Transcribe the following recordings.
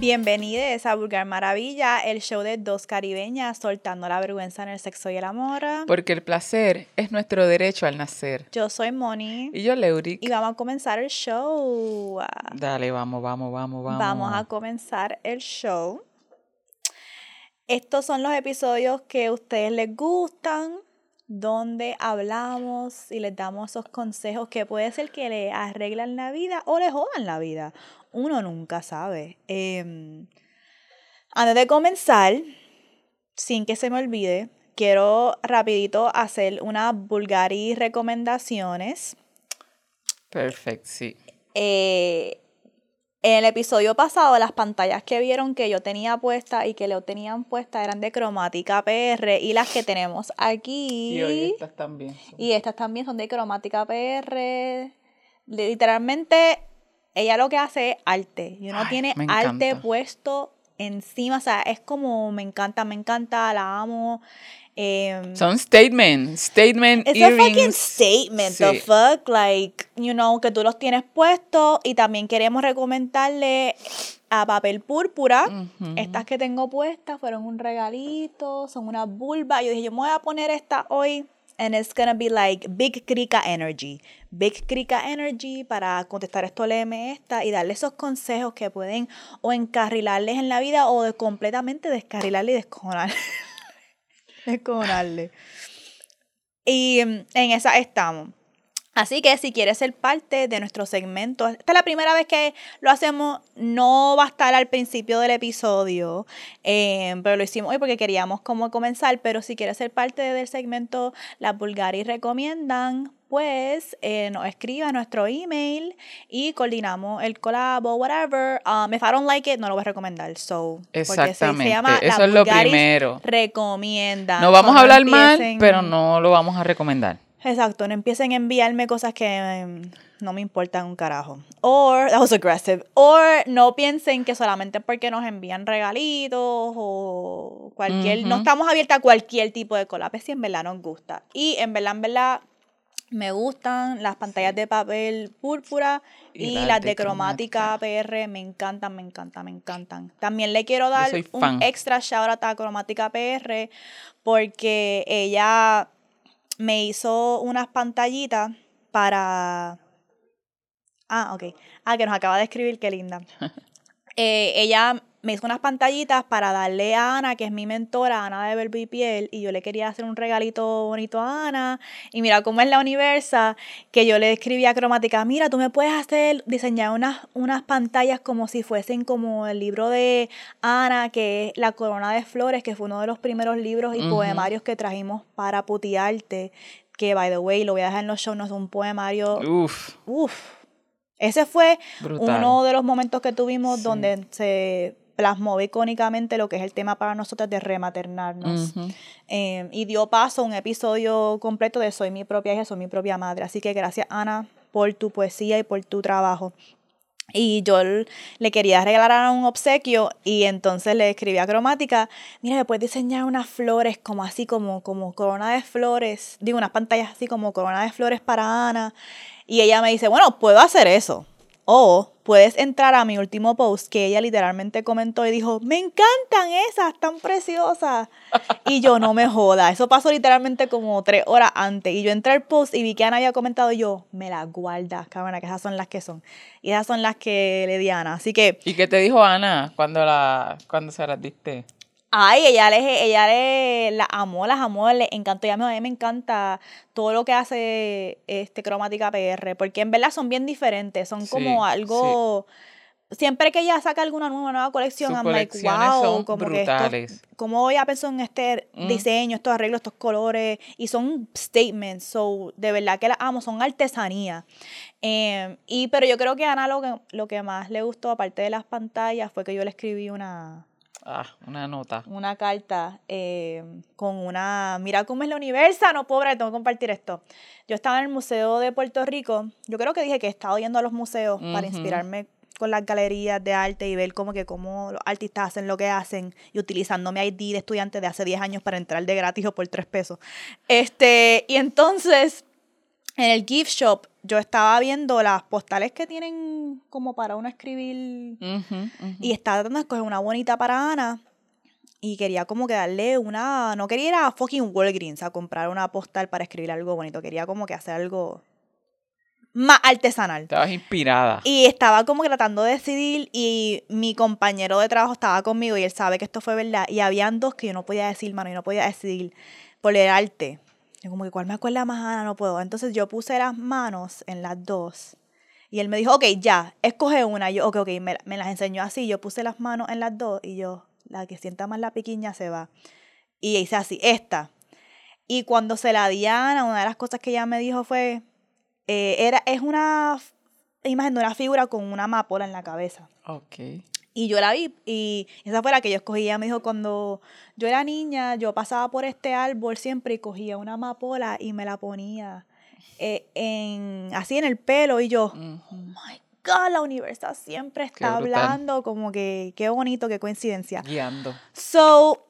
Bienvenidos a Vulgar Maravilla, el show de dos caribeñas soltando la vergüenza en el sexo y el amor. Porque el placer es nuestro derecho al nacer. Yo soy Moni. Y yo, Leuric. Y vamos a comenzar el show. Dale, vamos, vamos, vamos, vamos. Vamos a comenzar el show. Estos son los episodios que a ustedes les gustan, donde hablamos y les damos esos consejos que puede ser que le arreglan la vida o le jodan la vida. Uno nunca sabe. Em, antes de comenzar, sin que se me olvide, quiero rapidito hacer unas vulgaris recomendaciones. Perfecto, sí. Eh, en el episodio pasado, las pantallas que vieron que yo tenía puesta y que Leo tenían puesta eran de cromática PR y las que tenemos aquí. Y hoy estas también. Y estas también son de cromática PR. Literalmente, ella lo que hace es arte. Y uno tiene arte puesto encima. O sea, es como me encanta, me encanta, la amo. Em, Son statement, statement Es un fucking statement, the fuck, like, you know, que tú los tienes puestos y también queremos recomendarle a papel púrpura. Estas que tengo puestas fueron un regalito, son una vulva. Yo dije, yo me voy a poner esta hoy and it's gonna be like Big Krika Energy. Big Krika Energy para contestar esto, léeme esta y darle esos consejos que pueden o encarrilarles en la vida o de completamente descarrilarle y descojonar. descojonarle. Y mm, en esa estamos. Así que si quieres ser parte de nuestro segmento, esta es la primera vez que lo hacemos, no va a estar al principio del episodio, eh, pero lo hicimos hoy porque queríamos como comenzar, pero si quieres ser parte del segmento, las Bulgari recomiendan, pues eh, nos escribe a nuestro email y coordinamos el colabo, whatever. Um, if I don't like it, no lo voy a recomendar. So, Exactamente. Se, llama Eso es lo primero. Recomienda. No vamos a hablar mal, pero no lo vamos a recomendar. Exacto, no empiecen a enviarme cosas que em, no me importan un carajo. Or, that was aggressive. Or no piensen que solamente porque nos envían regalitos o cualquier, no estamos abiertas a cualquier tipo de colape si en verdad nos gusta. Y en verdad, en verdad, me gustan las pantallas de papel púrpura y, las de, cromática, PR. Me encantan, me encantan, me encantan. También le quiero dar un extra shout out a cromática PR porque ella me hizo unas pantallitas para... Ah, ok. Ah, que nos acaba de escribir, qué linda. Eh, ella me hizo unas pantallitas para darle a Ana, que es mi mentora, Ana de Verbo y Piel, y yo le quería hacer un regalito bonito a Ana. Y mira cómo es la universa, que yo le escribí a cromática, mira, tú me puedes hacer, diseñar unas, unas pantallas como si fuesen como el libro de Ana, que es La Corona de Flores, que fue uno de los primeros libros y poemarios que trajimos para Putiarte, que, by the way, lo voy a dejar en los shows, no es un poemario... Uf. Uf. Ese fue uno de los momentos que tuvimos donde se plasmó icónicamente lo que es el tema para nosotros de rematernarnos. Em, y dio paso a un episodio completo de Soy mi propia hija, soy mi propia madre. Así que gracias Ana por tu poesía y por tu trabajo. Y yo le quería regalar un obsequio y entonces le escribí a Cromática, mira, me puedes diseñar unas flores como así, como, como corona de flores, digo, unas pantallas así como corona de flores para Ana. Y ella me dice, bueno, puedo hacer eso. O puedes entrar a mi último post que ella literalmente comentó y dijo, me encantan esas, tan preciosas. Y yo, no me joda, eso pasó literalmente como tres horas antes. Y yo entré al post y vi que Ana había comentado yo, me las guardas, cabrona, que esas son las que son. Y esas son las que le di a Ana. Así que... ¿Y qué te dijo Ana cuando, la, cuando se las diste? Ay, ella le, ella le la amó, las amó, le encantó. Y a mí me encanta todo lo que hace este cromática PR, porque en verdad son bien diferentes, son como algo. Siempre que ella saca alguna nueva, nueva colección, I'm like, wow, como brutales. que esto, como ella pensó en este mm. diseño, estos arreglos, estos colores, y son statements, so de verdad que las amo, son artesanía. Em, y pero yo creo que a Ana lo que, lo que más le gustó, aparte de las pantallas, fue que yo le escribí una, Ah, una nota. Una carta eh, con una. Mira cómo es la universa, no pobre, tengo que compartir esto. Yo estaba en el Museo de Puerto Rico. Yo creo que dije que he estado yendo a los museos para inspirarme con las galerías de arte y ver cómo que cómo los artistas hacen lo que hacen y utilizando mi ID de estudiante de hace 10 años para entrar de gratis o por 3 pesos. Este, y entonces en el gift shop yo estaba viendo las postales que tienen como para uno escribir y estaba tratando de escoger una bonita para Ana y quería como que darle una, no quería ir a fucking Walgreens a comprar una postal para escribir algo bonito, quería como que hacer algo más artesanal. Estabas inspirada. Y estaba como que tratando de decidir y mi compañero de trabajo estaba conmigo y él sabe que esto fue verdad. Y habían dos que yo no podía decir, mano, y no podía decidir por el arte. Yo como que, ¿cuál me acuerda más, Ana? No puedo. Entonces yo puse las manos en las dos. Y él me dijo, ok, ya, escoge una. Yo, ok, ok, me, me las enseñó así. Yo puse las manos en las dos y yo, la que sienta más la piquiña se va. Y hice así, esta. Y cuando se la di a Ana, una de las cosas que ella me dijo fue, eh, era, es una imagen de una figura con una amapola en la cabeza. Ok. Y yo la vi y esa fue la que yo escogí. Ella me dijo, cuando yo era niña, yo pasaba por este árbol siempre y cogía una amapola y me la ponía eh, en, así en el pelo. Y yo, Ujú. my God, la universidad siempre está hablando, como que qué bonito, qué coincidencia. Guiando. So,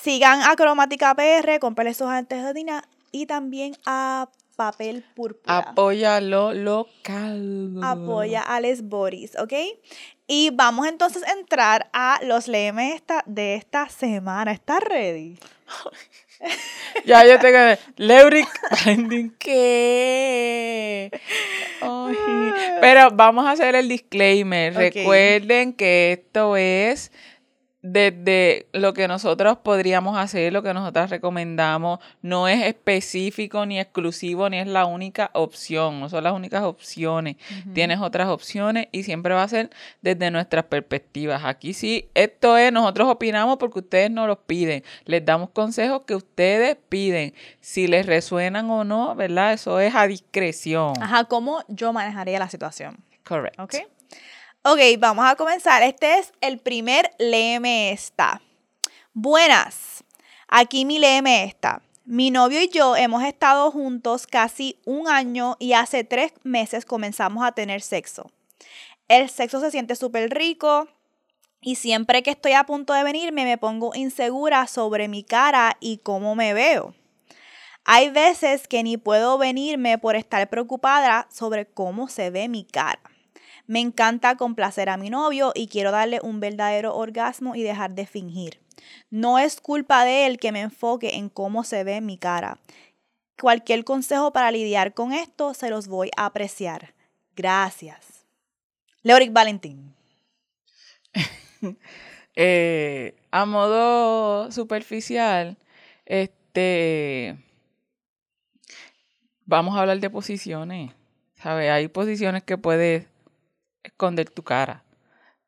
sigan a Cromática PR, compren sus antes de Dina y también a Papel Púrpura. Apoya lo local. Apoya a Les Boris, ¿ok? Y vamos entonces a entrar a los lemes esta, de esta semana. ¿Estás ready? Ya yo tengo. Leuric ¿qué? Ay, Pero vamos a hacer el disclaimer. Recuerden que esto es desde lo que nosotros podríamos hacer, lo que nosotras recomendamos. No es específico ni exclusivo, ni es la única opción. No son las únicas opciones. Tienes otras opciones y siempre va a ser desde nuestras perspectivas. Aquí sí, esto es, nosotros opinamos porque ustedes nos los piden. Les damos consejos que ustedes piden. Si les resuenan o no, ¿verdad? Eso es a discreción. Ajá, ¿cómo yo manejaría la situación? Correcto. ¿Ok? Ok, vamos a comenzar. Este es el primer léeme esta. Buenas. Aquí mi léeme esta. Mi novio y yo hemos estado juntos casi un año y hace tres meses comenzamos a tener sexo. El sexo se siente súper rico y siempre que estoy a punto de venirme me pongo insegura sobre mi cara y cómo me veo. Hay veces que ni puedo venirme por estar preocupada sobre cómo se ve mi cara. Me encanta complacer a mi novio y quiero darle un verdadero orgasmo y dejar de fingir. No es culpa de él que me enfoque en cómo se ve mi cara. Cualquier consejo para lidiar con esto se los voy a apreciar. Gracias. Leoric Valentín. Eh, a modo superficial, este. Vamos a hablar de posiciones. Hay posiciones que puedes esconder tu cara.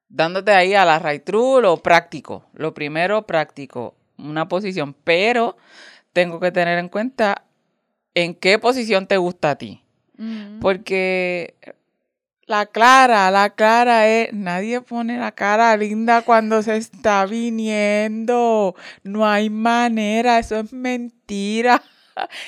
Dándote ahí a la right true, lo práctico. Lo primero, práctico. Una posición. Pero tengo que tener en cuenta en qué posición te gusta a ti. Porque la clara, la clara es, nadie pone la cara linda cuando se está viniendo. No hay manera, eso es mentira.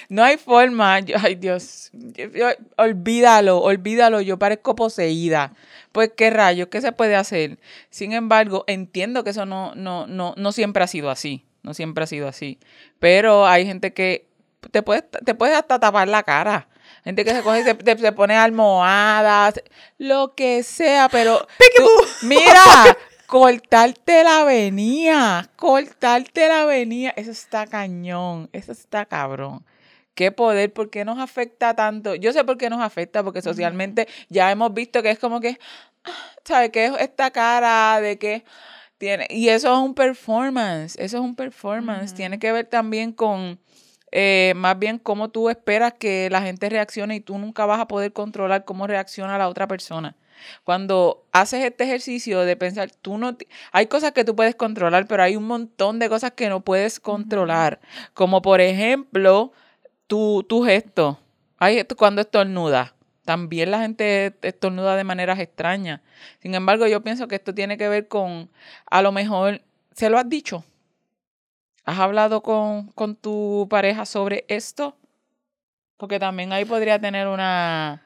No hay forma. Yo- ay, Dios. yo- yo- olvídalo, olvídalo. Yo parezco poseída. Pues qué rayos, ¿qué se puede hacer? Sin embargo, entiendo que eso no, no, no, no siempre ha sido así. No siempre ha sido así. Pero hay gente que te puedes, te puedes hasta tapar la cara. Gente que se coge y se, se pone almohadas, lo que sea, pero tú- mira, cortarte la venía, cortarte la venía, eso está cañón, eso está cabrón. Qué poder, ¿por qué nos afecta tanto? Yo sé por qué nos afecta, porque socialmente ya hemos visto que es como que, ¿sabes? Que es esta cara de que tiene, y eso es un performance, eso es un performance, tiene que ver también con eh, más bien cómo tú esperas que la gente reaccione y tú nunca vas a poder controlar cómo reacciona la otra persona. Cuando haces este ejercicio de pensar, tú no, hay cosas que tú puedes controlar, pero hay un montón de cosas que no puedes controlar, como por ejemplo tu, tu gesto. Hay esto cuando estornuda. También la gente estornuda de maneras extrañas. Sin embargo, yo pienso que esto tiene que ver con, a lo mejor, ¿se lo has dicho? ¿Has hablado con, con tu pareja sobre esto? Porque también ahí podría tener una,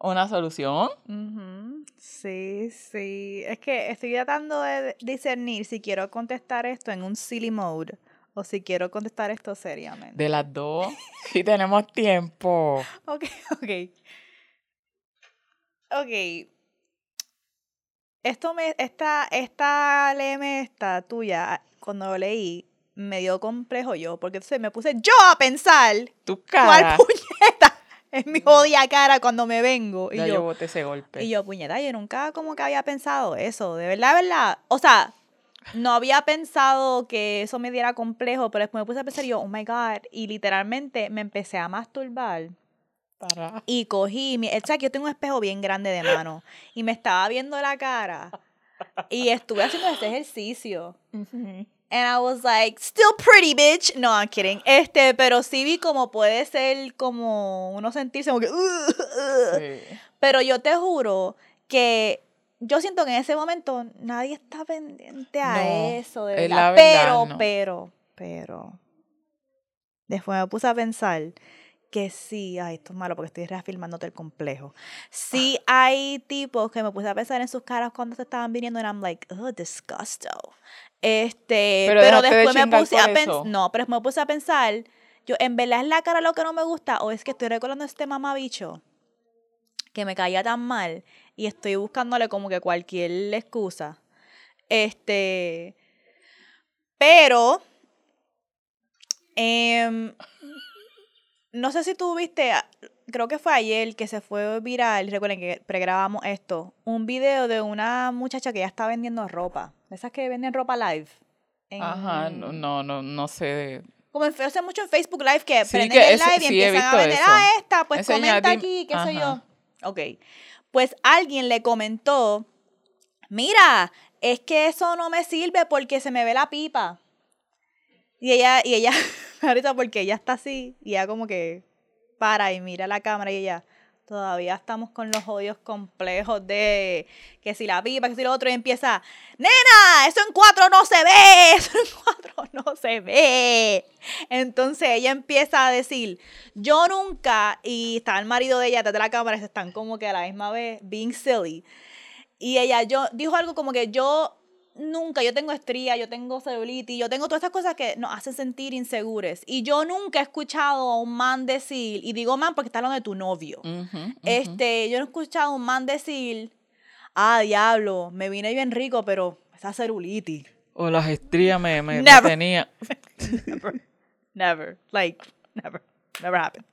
una solución. Ujú, Sí, sí. Es que estoy tratando de discernir si quiero contestar esto en un silly mode O si quiero contestar esto seriamente. De las dos. Si tenemos tiempo. Ok, ok. Ok. Esto me, esta, esta léeme esta tuya, cuando lo leí, me dio complejo yo, porque entonces me puse yo a pensar Tu cuál cara. puñeta es mi jodida cara cuando me vengo. Y Ya yo yo, boté ese golpe. y yo, puñeta, yo nunca como que había pensado eso, de verdad, de verdad. O sea, no había pensado que eso me diera complejo, pero después me puse a pensar y yo, oh my God, y literalmente me empecé a masturbar. Para. Y cogí, mi, o sea, que yo tengo un espejo bien grande de mano y me estaba viendo la cara y estuve haciendo este ejercicio. And I was like, still pretty, bitch. No, I'm kidding. Este, pero sí vi como puede ser como uno sentirse como que... Pero yo te juro que yo siento que en ese momento nadie está pendiente a No, eso, de es verdad. la verdad, pero, no. pero, pero. Después me puse a pensar que sí, ay, esto es malo porque estoy reafirmándote el complejo. Sí hay tipos que me puse a pensar en sus caras cuando se estaban viniendo y I'm like, oh, disgusto. Este, Pero pero, dejaste de después me puse a pensar, no, pero me puse a pensar, yo, en verdad es la cara lo que no me gusta o es que estoy recordando a este mamabicho que me caía tan mal y estoy buscándole como que cualquier excusa. Este, pero, em, no sé si tú viste, creo que fue ayer que se fue viral, recuerden que pregrabamos esto, un video de una muchacha que ya está vendiendo ropa, esas que venden ropa live. en- Ajá, no, no, no, no sé de... como en, mucho en Facebook Live que Sí, prenden que el live y sí, empiezan a vender, eso. ah, esta, pues Enseña, comenta aquí, qué sé yo. Ajá. Ok. Pues alguien le comentó, mira, es que eso no me sirve porque se me ve la pipa. Y ella, y ella, risa porque ella está así, y ella como que para y mira la cámara y ella, todavía estamos con los odios complejos de que si la pipa, que si lo otro, y empieza, nena, eso en cuatro no se ve, eso en cuatro no se ve. Entonces ella empieza a decir, yo nunca, y está el marido de ella detrás de la cámara, se están como que a la misma vez being silly. Y ella yo, dijo algo como que yo nunca, yo tengo estría, yo tengo celulitis, yo tengo todas estas cosas que nos hacen sentir inseguros. Y yo nunca he escuchado a un man decir, y digo man porque está hablando de tu novio. Este, yo no he escuchado a un man decir, ah, diablo, me vine bien rico, pero esa celulitis. O las estrías me, me, me Never. tenía. Never. Like, never. Never happened.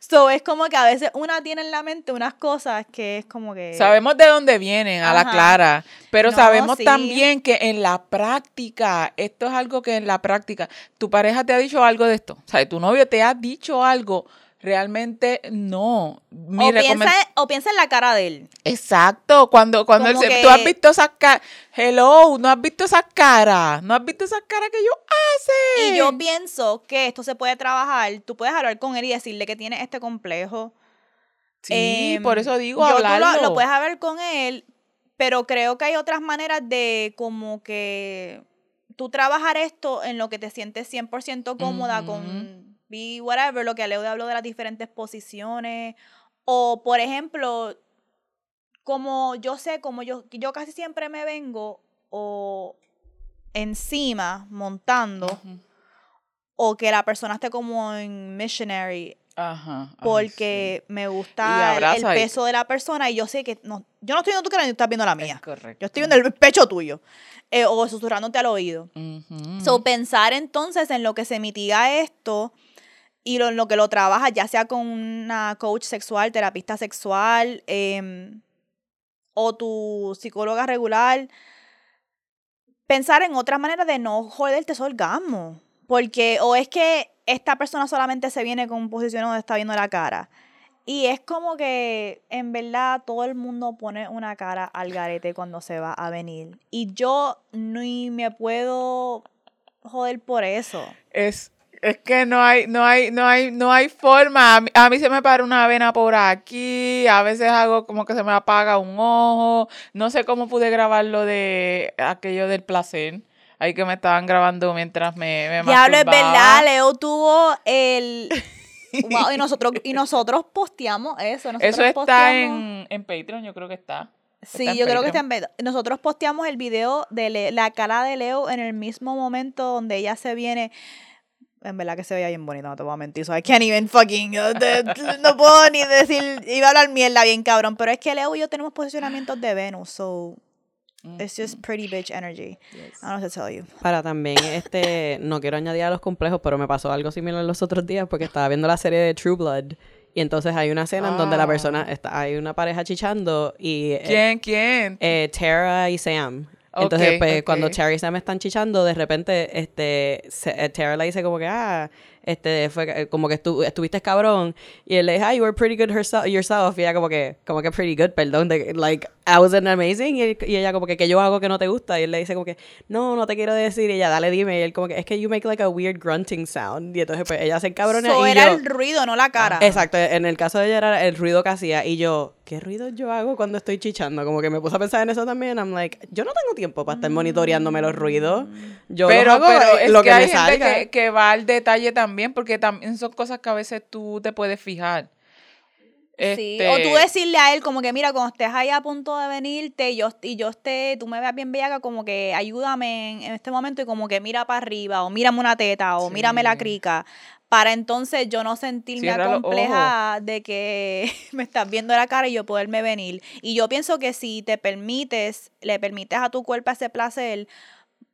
So, es como que a veces una tiene en la mente unas cosas que es como que... Sabemos de dónde vienen, a la clara, pero No, sabemos sí. también que en la práctica, esto es algo que en la práctica, tu pareja te ha dicho algo de esto, o sea, tu novio te ha dicho algo, realmente no. Mi o, piensa, o piensa en la cara de él. Exacto, cuando, cuando él que- tú has visto esas caras, hello, no has visto esas caras, no has visto esas caras que ellos hacen. Y yo pienso que esto se puede trabajar. Tú puedes hablar con él y decirle que tiene este complejo. sí, Em, por eso digo yo, tú hablarlo. lo, lo puedes hablar con él, pero creo que hay otras maneras de como que tú trabajar esto en lo que te sientes 100% cómoda con be whatever, lo que Leo habló de las diferentes posiciones. O, por ejemplo, como yo sé, como yo, yo casi siempre me vengo o encima montando o que la persona esté como en missionary Ajá. ay, porque me gusta el- peso de la persona y yo sé que no, yo no estoy viendo tu cara ni estás viendo la mía. es correcto. Yo estoy viendo el pecho tuyo eh, o susurrándote al oído. Ujú. So, pensar entonces en lo que se mitiga esto y lo, en lo que lo trabaja, ya sea con una coach sexual, terapista sexual em, o tu psicóloga regular. Pensar en otras maneras de no joderte ese orgasmo. Porque o es que esta persona solamente se viene con un posición donde está viendo la cara. Y es como que en verdad todo el mundo pone una cara al garete cuando se va a venir. Y yo ni me puedo joder por eso. Es, es que no hay, no hay, no hay, no hay forma. A mí, a mí se me para una vena por aquí, a veces hago como que se me apaga un ojo. No sé cómo pude grabar lo de aquello del placer. Ahí que me estaban grabando mientras me, me Diablo, es verdad, Leo tuvo el... Wow, y nosotros, y nosotros posteamos eso. Nosotros Eso está posteamos- en, en Patreon, yo creo que está. Sí, yo creo que está en Patreon. Nosotros posteamos el video de Le- la cara de Leo en el mismo momento donde ella se viene. En verdad que se veía bien bonita, no te voy a mentir. So I can't even fucking. uh, de- no puedo ni decir. Iba a hablar mierda bien cabrón. Pero es que Leo y yo tenemos posicionamientos de Venus. So it's just pretty bitch energy. I don't know what to tell you. Para también, este, no quiero añadir a los complejos, pero me pasó algo similar los otros días porque estaba viendo la serie de True Blood y entonces hay una escena en donde la Ah. persona, está, hay una pareja chichando y eh, ¿Quién? ¿Quién? eh, Tara y Sam. Entonces, pues, cuando Tara y Sam están chichando, de repente, este, se- eh, Tara le dice como que, ah, este, fue eh, como que estu- estuviste cabrón. Y él le dice, ah, you were pretty good herself, yourself. Y ella como que, como que pretty good, perdón, de, like, I wasn't amazing. Y, él- y ella como que, que yo hago que no te gusta. Y él le dice como que, no, no te quiero decir. Y ella, dale, dime. Y él como que, es que you make like a weird grunting sound. Y entonces, pues, ella se encabrona So y era yo... el ruido, no la cara. Exacto, en el caso de ella era el ruido que hacía y yo, ¿qué ruido yo hago cuando estoy chichando? Como que me puse a pensar en eso también, I'm like, yo no tengo tiempo para estar monitoreándome los ruidos. Yo los pero, hago, pero es lo que, que, hay me gente salga. que, que va al detalle también, porque también son cosas que a veces tú te puedes fijar. Sí, Este, o tú decirle a él como que mira, cuando estés ahí a punto de venirte y yo, y yo esté, tú me veas bien bellaca, como que ayúdame en, en este momento y como que mira para arriba o mírame una teta o mírame la crica para entonces yo no sentirme acomplejada de que me estás viendo la cara y yo poderme venir. Y yo pienso que si te permites, le permites a tu cuerpo ese placer,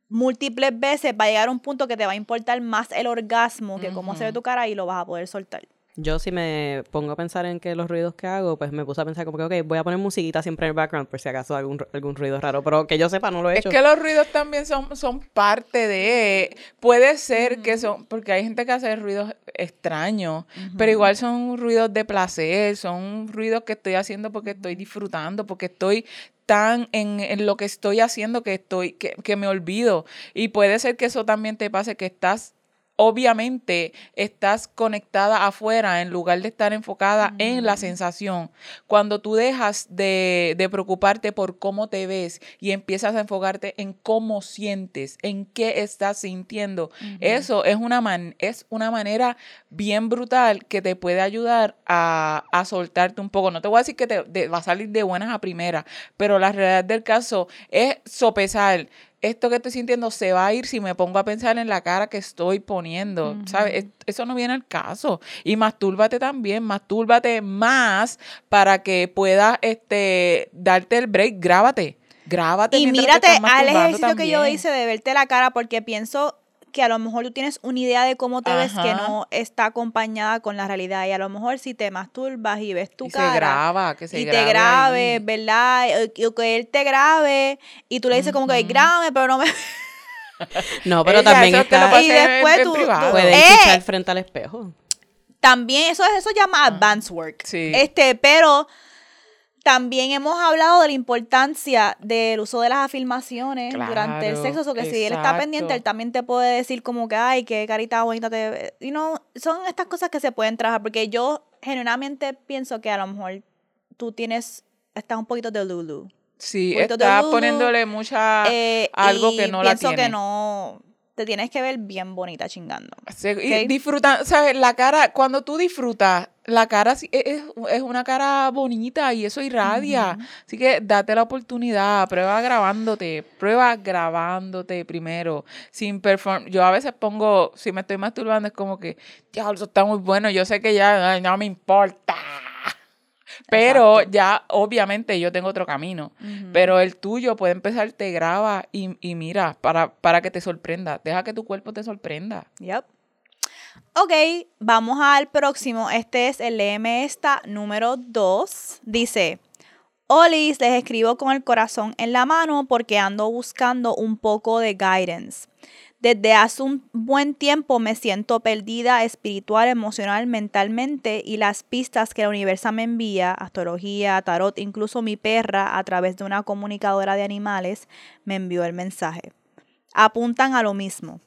múltiples veces va a llegar un punto que te va a importar más el orgasmo que cómo se ve tu cara y lo vas a poder soltar. Yo si me pongo a pensar en que los ruidos que hago, pues me puse a pensar como que, ok, voy a poner musiquita siempre en el background por si acaso algún, algún ruido raro, pero que yo sepa no lo he Es hecho. que los ruidos también son, son parte de. Puede ser que son. Porque hay gente que hace ruidos extraños, pero igual son ruidos de placer, son ruidos que estoy haciendo porque estoy disfrutando, porque estoy tan en, en lo que estoy haciendo que estoy, que, que me olvido. Y puede ser que eso también te pase, que estás. Obviamente estás conectada afuera en lugar de estar enfocada en la sensación. Cuando tú dejas de, de preocuparte por cómo te ves y empiezas a enfocarte en cómo sientes, en qué estás sintiendo, eso es una, man- es una manera bien brutal que te puede ayudar a, a soltarte un poco. No te voy a decir que te, te va a salir de buenas a primeras, pero la realidad del caso es sopesar. Esto que estoy sintiendo se va a ir si me pongo a pensar en la cara que estoy poniendo, ¿sabes? Es- Eso no viene al caso. Y mastúrbate también, mastúrbate más para que puedas este, darte el break. Grábate, grábate. Y mírate al ejercicio que yo hice de verte la cara, porque pienso que a lo mejor tú tienes una idea de cómo te ves que no está acompañada con la realidad. Y a lo mejor si te masturbas y ves tu Y se cara graba, que se y grabe te grabe, ahí. ¿verdad? Y- y que él te grabe y tú le dices como que grábame, pero no me... No, pero Ella, también eso está... Y después en tú- privado. tú- Pueden ¡Eh! chichar frente al espejo. También eso, eso se llama advanced work. Ah. Sí. Este, pero también hemos hablado de la importancia del uso de las afirmaciones durante el sexo. O que si él está pendiente, él también te puede decir como que, ay, qué carita bonita te ve". You know, son estas cosas que se pueden trabajar. Porque yo genuinamente pienso que a lo mejor tú tienes, estás un poquito de Lulu. Sí, estás poniéndole mucha Eh, algo y que no la pienso tiene. que no, te tienes que ver bien bonita chingando. Se- y Ok. disfruta, ¿sabes? La cara, cuando tú disfrutas, la cara sí es, es- una cara bonita y eso irradia. Así que date la oportunidad, prueba grabándote, prueba grabándote primero, sin perform. Yo a veces pongo, si me estoy masturbando, es como que, ya, eso está muy bueno, yo sé que ya ay, no me importa. Pero ya, obviamente, yo tengo otro camino. Pero el tuyo puede empezar, te graba y, y mira, para, para que te sorprenda. Deja que tu cuerpo te sorprenda. Yep. Ok, vamos al próximo. Este es el Léeme esta número 2. Dice, Olis, les escribo con el corazón en la mano porque ando buscando un poco de guidance. Desde hace un buen tiempo me siento perdida espiritual, emocional, mentalmente y las pistas que la universo me envía, astrología, tarot, incluso mi perra a través de una comunicadora de animales, me envió el mensaje. Apuntan a lo mismo.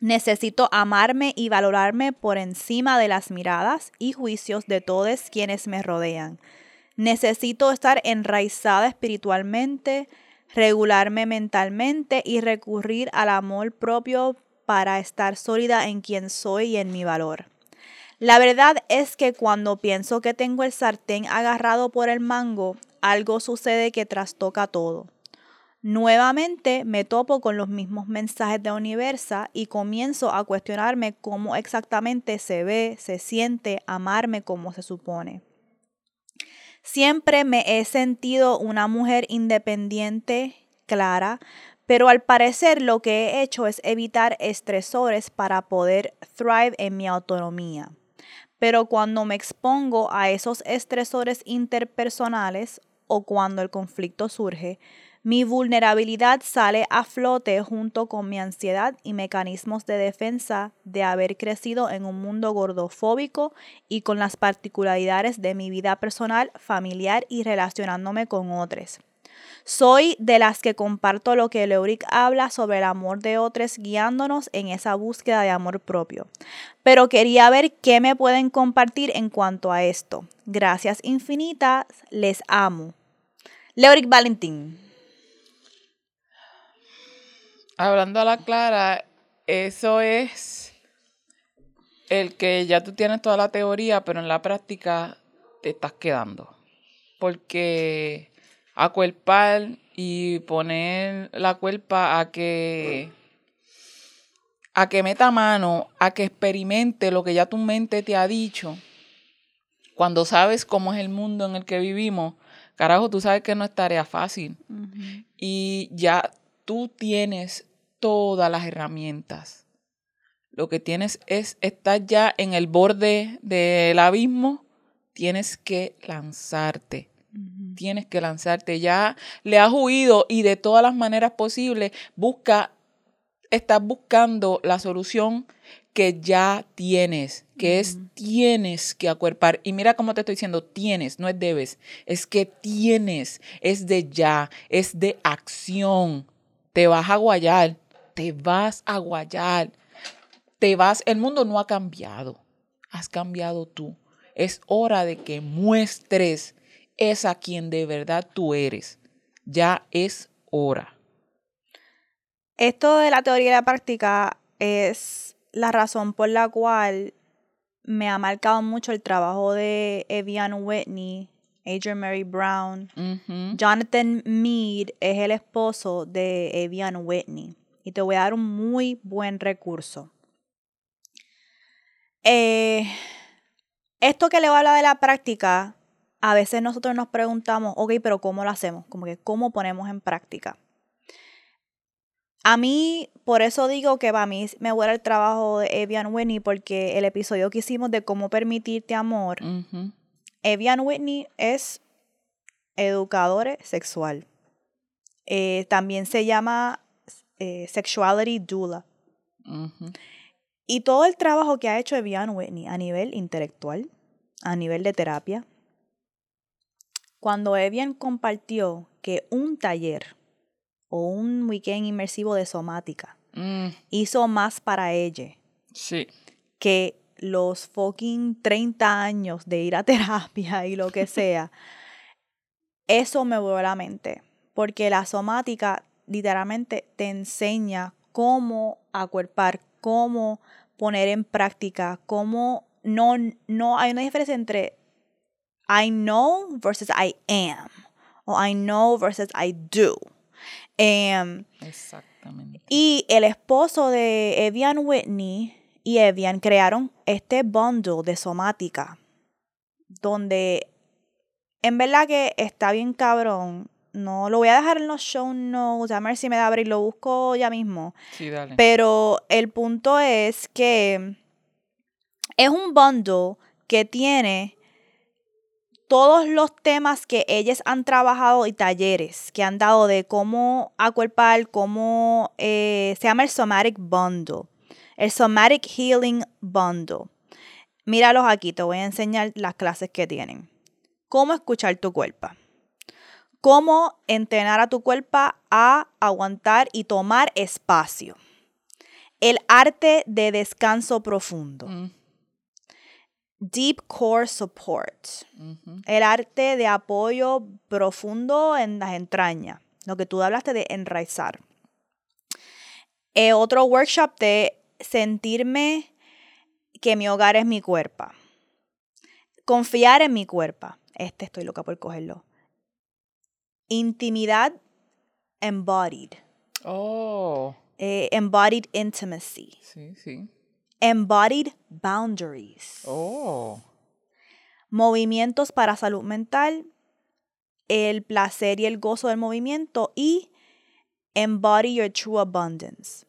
Necesito amarme y valorarme por encima de las miradas y juicios de todos quienes me rodean. Necesito estar enraizada espiritualmente, regularme mentalmente y recurrir al amor propio para estar sólida en quien soy y en mi valor. La verdad es que cuando pienso que tengo el sartén agarrado por el mango, algo sucede que trastoca todo. Nuevamente me topo con los mismos mensajes de Universa y comienzo a cuestionarme cómo exactamente se ve, se siente amarme como se supone. Siempre me he sentido una mujer independiente, clara, pero al parecer lo que he hecho es evitar estresores para poder thrive en mi autonomía. Pero cuando me expongo a esos estresores interpersonales o cuando el conflicto surge, mi vulnerabilidad sale a flote junto con mi ansiedad y mecanismos de defensa de haber crecido en un mundo gordofóbico y con las particularidades de mi vida personal, familiar y relacionándome con otros. Soy de las que comparto lo que Leuric habla sobre el amor de otros guiándonos en esa búsqueda de amor propio. Pero quería ver qué me pueden compartir en cuanto a esto. Gracias infinitas, les amo. Leuric Valentín. Hablando a la clara, eso es el que ya tú tienes toda la teoría, pero en la práctica te estás quedando. Porque acuerpar y poner la cuerpa a que a que meta mano, a que experimente lo que ya tu mente te ha dicho. Cuando sabes cómo es el mundo en el que vivimos, carajo, tú sabes que no es tarea fácil. Y ya tú tienes todas las herramientas. Lo que tienes es, estar ya en el borde del abismo, tienes que lanzarte. Tienes que lanzarte. Ya le has huido y de todas las maneras posibles busca, estás buscando la solución que ya tienes, que es tienes que acuerpar. Y mira cómo te estoy diciendo, tienes, no es debes, es que tienes, es de ya, es de acción. Te vas a guayar, te vas a guayar, te vas, el mundo no ha cambiado, has cambiado tú. Es hora de que muestres esa quien de verdad tú eres. Ya es hora. Esto de la teoría y la práctica es la razón por la cual me ha marcado mucho el trabajo de Evian Whitney, Adrian Mary Brown. Jonathan Mead es el esposo de Evian Whitney y te voy a dar un muy buen recurso. Eh, esto que le voy a hablar de la práctica, a veces nosotros nos preguntamos, ok, pero ¿cómo lo hacemos? Como que, ¿cómo ponemos en práctica? A mí, por eso digo que para mí me huele el trabajo de Evian Whitney, porque el episodio que hicimos de cómo permitirte amor, Evian Whitney es educador sexual. Eh, también se llama eh, Sexuality Doula. Y todo el trabajo que ha hecho Evian Whitney a nivel intelectual, a nivel de terapia. Cuando Evian compartió que un taller o un weekend inmersivo de somática mm. hizo más para ella sí. que los fucking 30 años de ir a terapia y lo que sea, eso me volvió a la mente. Porque la somática literalmente te enseña cómo acuerpar, cómo poner en práctica, cómo no, no hay una diferencia entre I know versus I am, o I know versus I do. Em, Exactamente. Y el esposo de Evian Whitney y Evian crearon este bundle de somática, donde en verdad que está bien cabrón no lo voy a dejar en los show notes, a ver si me da abrir, lo busco ya mismo. Sí, dale. Pero el punto es que es un bundle que tiene todos los temas que ellas han trabajado y talleres que han dado de cómo acuerpar, cómo eh, se llama el Somatic Bundle, el Somatic Healing Bundle. Míralos aquí, te voy a enseñar las clases que tienen. Cómo escuchar tu cuerpo cómo entrenar a tu cuerpo a aguantar y tomar espacio. El arte de descanso profundo. Mm. Deep Core Support. El arte de apoyo profundo en las entrañas. Lo que tú hablaste de enraizar. Eh, otro workshop de sentirme que mi hogar es mi cuerpo. Confiar en mi cuerpo. Este estoy loca por cogerlo intimidad embodied, Oh, eh, embodied intimacy, sí, sí. embodied boundaries, Oh. movimientos para salud mental, el placer y el gozo del movimiento y embody your true abundance.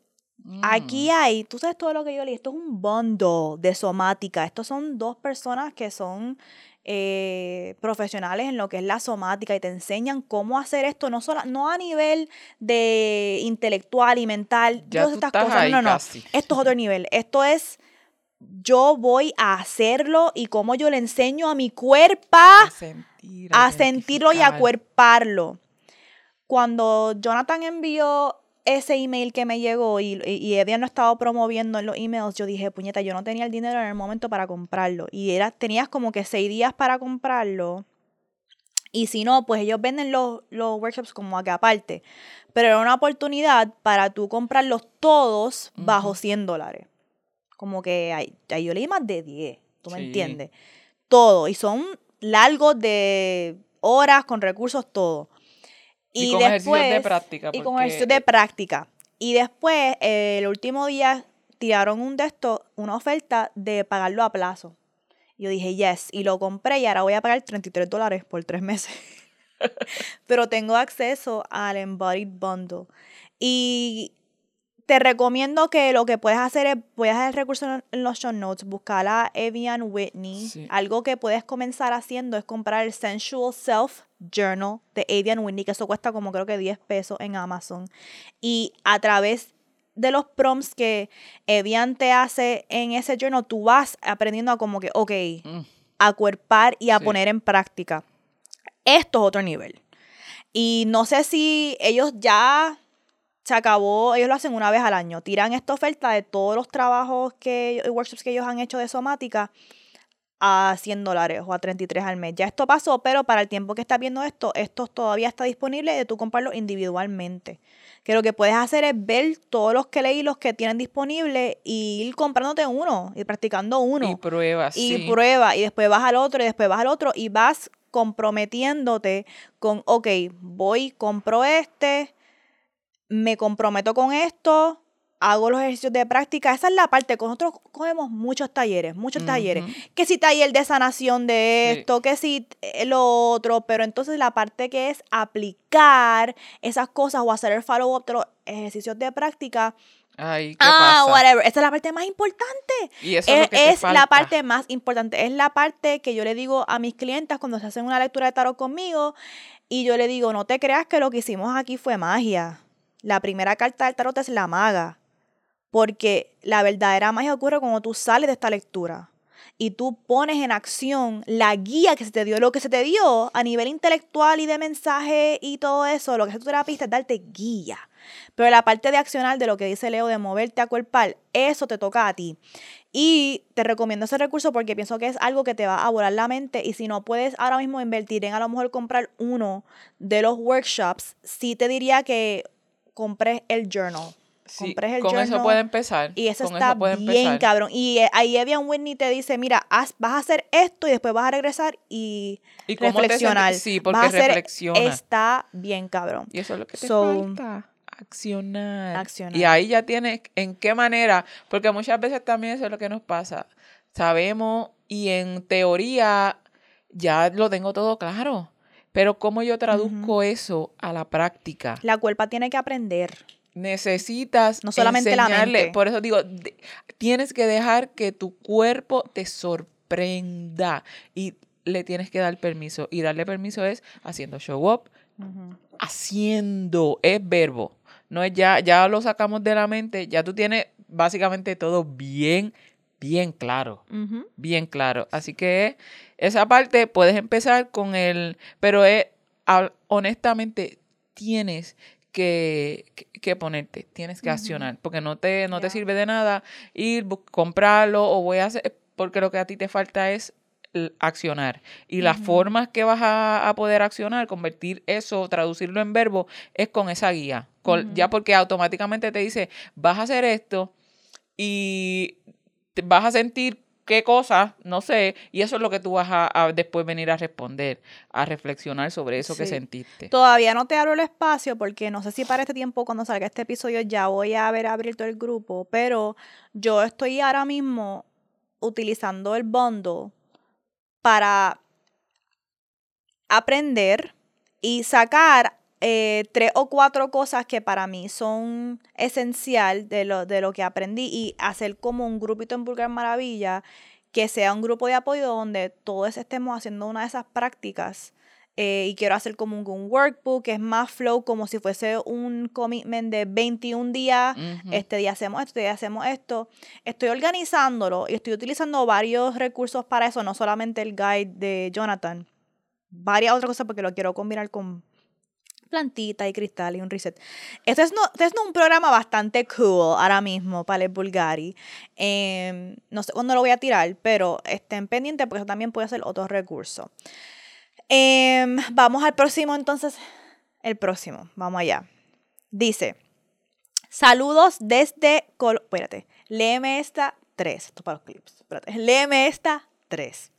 Aquí hay, tú sabes todo lo que yo leí, esto es un bundle de somática. Estos son dos personas que son eh, profesionales en lo que es la somática y te enseñan cómo hacer esto, no, solo, no a nivel de intelectual y mental, Ya todas estas cosas, no, no, casi. Esto es otro nivel. Esto es, yo voy a hacerlo y cómo yo le enseño a mi cuerpo A sentir, a sentirlo y a acuerparlo. Cuando Jonathan envió ese email que me llegó y, y, Evian lo estaba promoviendo en los emails, yo dije, puñeta, yo no tenía el dinero en el momento para comprarlo. Y era, tenías como que seis días para comprarlo. Y si no, pues ellos venden los, los workshops como acá aparte. Pero era una oportunidad para tú comprarlos todos bajo 100 dólares. Como que ahí, ahí yo leí más de 10, ¿tú me entiendes? Todo. Y son largos de horas, con recursos, todo. Y con ejercicios de después- práctica, Y con porque- ejercicios de práctica. Y después, eh, el último día, tiraron un estos, una oferta de pagarlo a plazo. Yo dije, yes, y lo compré y ahora voy a pagar 33 dólares por tres meses. Pero tengo acceso al Embodied Bundle. Y te recomiendo que lo que puedes hacer es, voy a dejar el recurso en- en los show notes, buscar a Evian Whitney. Sí. Algo que puedes comenzar haciendo es comprar el Sensual Self Journal de Evian Whitney, que eso cuesta como creo que 10 pesos en Amazon. Y a través de los prompts que Evian te hace en ese journal, tú vas aprendiendo a como que, ok, Mm. a cuerpar y a Sí. poner en práctica. Esto es otro nivel. Y no sé si ellos ya se acabó, ellos lo hacen una vez al año, tiran esta oferta de todos los trabajos que, y workshops que ellos han hecho de somática a 100 dólares o a 33 al mes. Ya esto pasó, pero para el tiempo que estás viendo esto, esto todavía está disponible de tú comprarlo individualmente. Que lo que puedes hacer es ver todos los que leí, los que tienen disponibles, y ir comprándote uno y practicando uno Y pruebas, y sí. prueba y después vas al otro y después vas al otro y vas comprometiéndote con, ok, voy, compro este, me comprometo con esto, hago los ejercicios de práctica. Esa es la parte, nosotros cogemos muchos talleres, muchos talleres. Que si taller de sanación de Sí. esto, que si lo otro, pero entonces la parte que es aplicar esas cosas o hacer el follow-up de los ejercicios de práctica. Ay, ¿qué Ah, pasa? whatever. Esa es la parte más importante Y eso es, es, lo que es la parte más importante, es la parte que yo le digo a mis clientas cuando se hacen una lectura de tarot conmigo y yo le digo, no te creas que lo que hicimos aquí fue magia. La primera carta del tarot es la maga, porque la verdadera magia ocurre cuando tú sales de esta lectura y tú pones en acción la guía que se te dio, lo que se te dio a nivel intelectual y de mensaje y todo eso, lo que hace tu terapista es darte guía. Pero la parte de accionar de lo que dice Leo de moverte a cuerpar, eso te toca a ti. Y te recomiendo ese recurso porque pienso que es algo que te va a volar la mente y si no puedes ahora mismo invertir en a lo mejor comprar uno de los workshops, sí te diría que compres el journal. Sí, compres el con eso journal puede empezar. Y eso con está puede bien empezar. cabrón. Y eh, ahí Evian Whitney te dice, mira, haz- vas a hacer esto y después vas a regresar y, ¿Y reflexionar. Sí, Vas porque hacer- reflexiona. Está bien cabrón. Y eso es lo que te So, falta. Accionar. accionar. Y ahí ya tienes en qué manera, porque muchas veces también eso es lo que nos pasa. Sabemos y en teoría ya lo tengo todo claro, pero ¿cómo yo traduzco eso a la práctica? La cuerpa tiene que aprender. Necesitas No solamente la mente. por eso digo, de- tienes que dejar que tu cuerpo te sorprenda y le tienes que dar permiso. Y darle permiso es haciendo show up, haciendo, es verbo. No es ya, ya lo sacamos de la mente, ya tú tienes básicamente todo bien, bien claro, bien claro. Así que esa parte puedes empezar con el, pero es, honestamente, tienes que, ponerte, tienes que accionar, porque no te, no te sirve de nada ir, comprarlo o voy a hacer, porque lo que a ti te falta es accionar. Y las formas que vas a, a poder accionar, convertir eso, traducirlo en verbo, es con esa guía. Con-. Ya porque automáticamente te dice, vas a hacer esto y te vas a sentir qué cosa, no sé, y eso es lo que tú vas a, a después venir a responder, a reflexionar sobre eso que sentiste. Todavía no te abro el espacio porque no sé si para este tiempo, cuando salga este episodio, ya voy a haber abierto el grupo, pero yo estoy ahora mismo utilizando el bundle para aprender y sacar eh, tres o cuatro cosas que para mí son esencial de lo, de lo que aprendí y hacer como un grupito en Vulgar Maravilla que sea un grupo de apoyo donde todos estemos haciendo una de esas prácticas eh, y quiero hacer como un, un workbook que es más flow como si fuese un commitment de 21 días este día hacemos esto, este día hacemos esto. Estoy organizándolo y estoy utilizando varios recursos para eso, no solamente el guide de Jonathan, varias otras cosas porque lo quiero combinar con plantita y cristal y un reset. Este es, no, este es un programa bastante cool ahora mismo para el Bulgari. Em, no sé cuándo lo voy a tirar, pero estén pendientes porque eso también puede ser otro recurso. Em, vamos al próximo entonces. El próximo, vamos allá. Dice, saludos desde... Col Espérate, léeme esta 3. Esto para los clips. Espérate, léeme esta 3.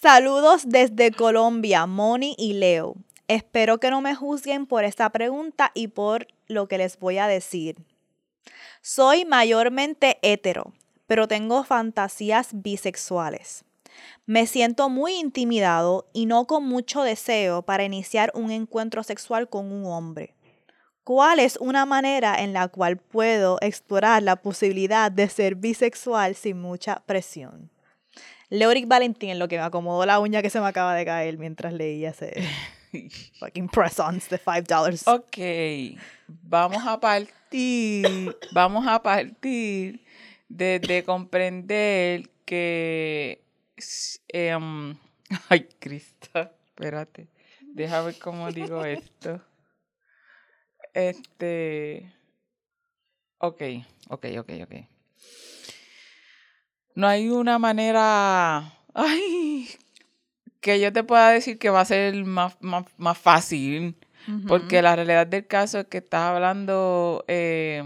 Saludos desde Colombia, Moni y Leo. Espero que no me juzguen por esta pregunta y por lo que les voy a decir. Soy mayormente hetero, pero tengo fantasías bisexuales. Me siento muy intimidado y no con mucho deseo para iniciar un encuentro sexual con un hombre. ¿Cuál es una manera en la cual puedo explorar la posibilidad de ser bisexual sin mucha presión? Leoric Valentín, en lo que me acomodó la uña que se me acaba de caer mientras leía ese fucking press-ons de $5. Ok, vamos a partir, vamos a partir de, comprender que, em, ay, Cristo, espérate, deja ver cómo digo esto. Este, ok, ok, ok, ok. No hay una manera, ay, que yo te pueda decir que va a ser más, más, más fácil. Porque la realidad del caso es que estás hablando, eh,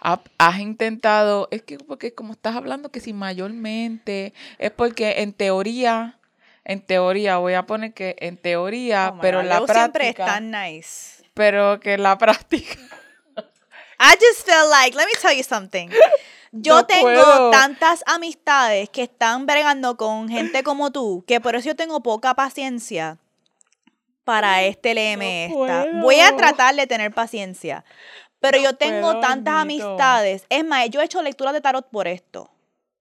ha- has intentado, es que porque como estás hablando que si mayormente, es porque en teoría, en teoría, voy a poner que en teoría, Oh pero en la Leo siempre es práctica, tan nice. pero que en la práctica, I just feel like, let me tell you something. Yo No tengo puedo. tantas amistades que están bregando con gente como tú, que por eso yo tengo poca paciencia para este léeme esta. Voy a tratar de tener paciencia. Pero No yo tengo puedo, tantas amistades. Es más, yo he hecho lecturas de tarot por esto.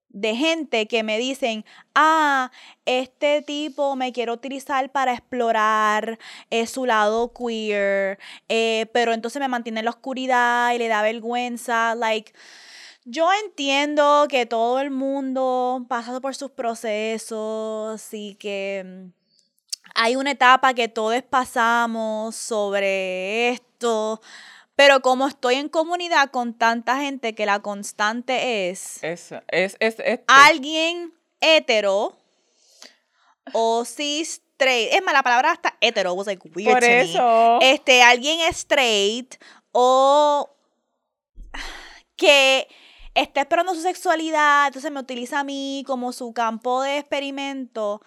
De gente que me dicen, ah, este tipo me quiere utilizar para explorar eh, su lado queer, eh, pero entonces me mantiene en la oscuridad y le da vergüenza. Like, yo entiendo que todo el mundo pasa por sus procesos y que mm, hay una etapa que todos pasamos sobre esto, pero como estoy en comunidad con tanta gente que la constante es eso, es, es, este. alguien hetero o cis straight. Es más, la palabra hasta hetero was like weird por to me. eso, Este, alguien straight o que está esperando su sexualidad, entonces me utiliza a mí como su campo de experimento.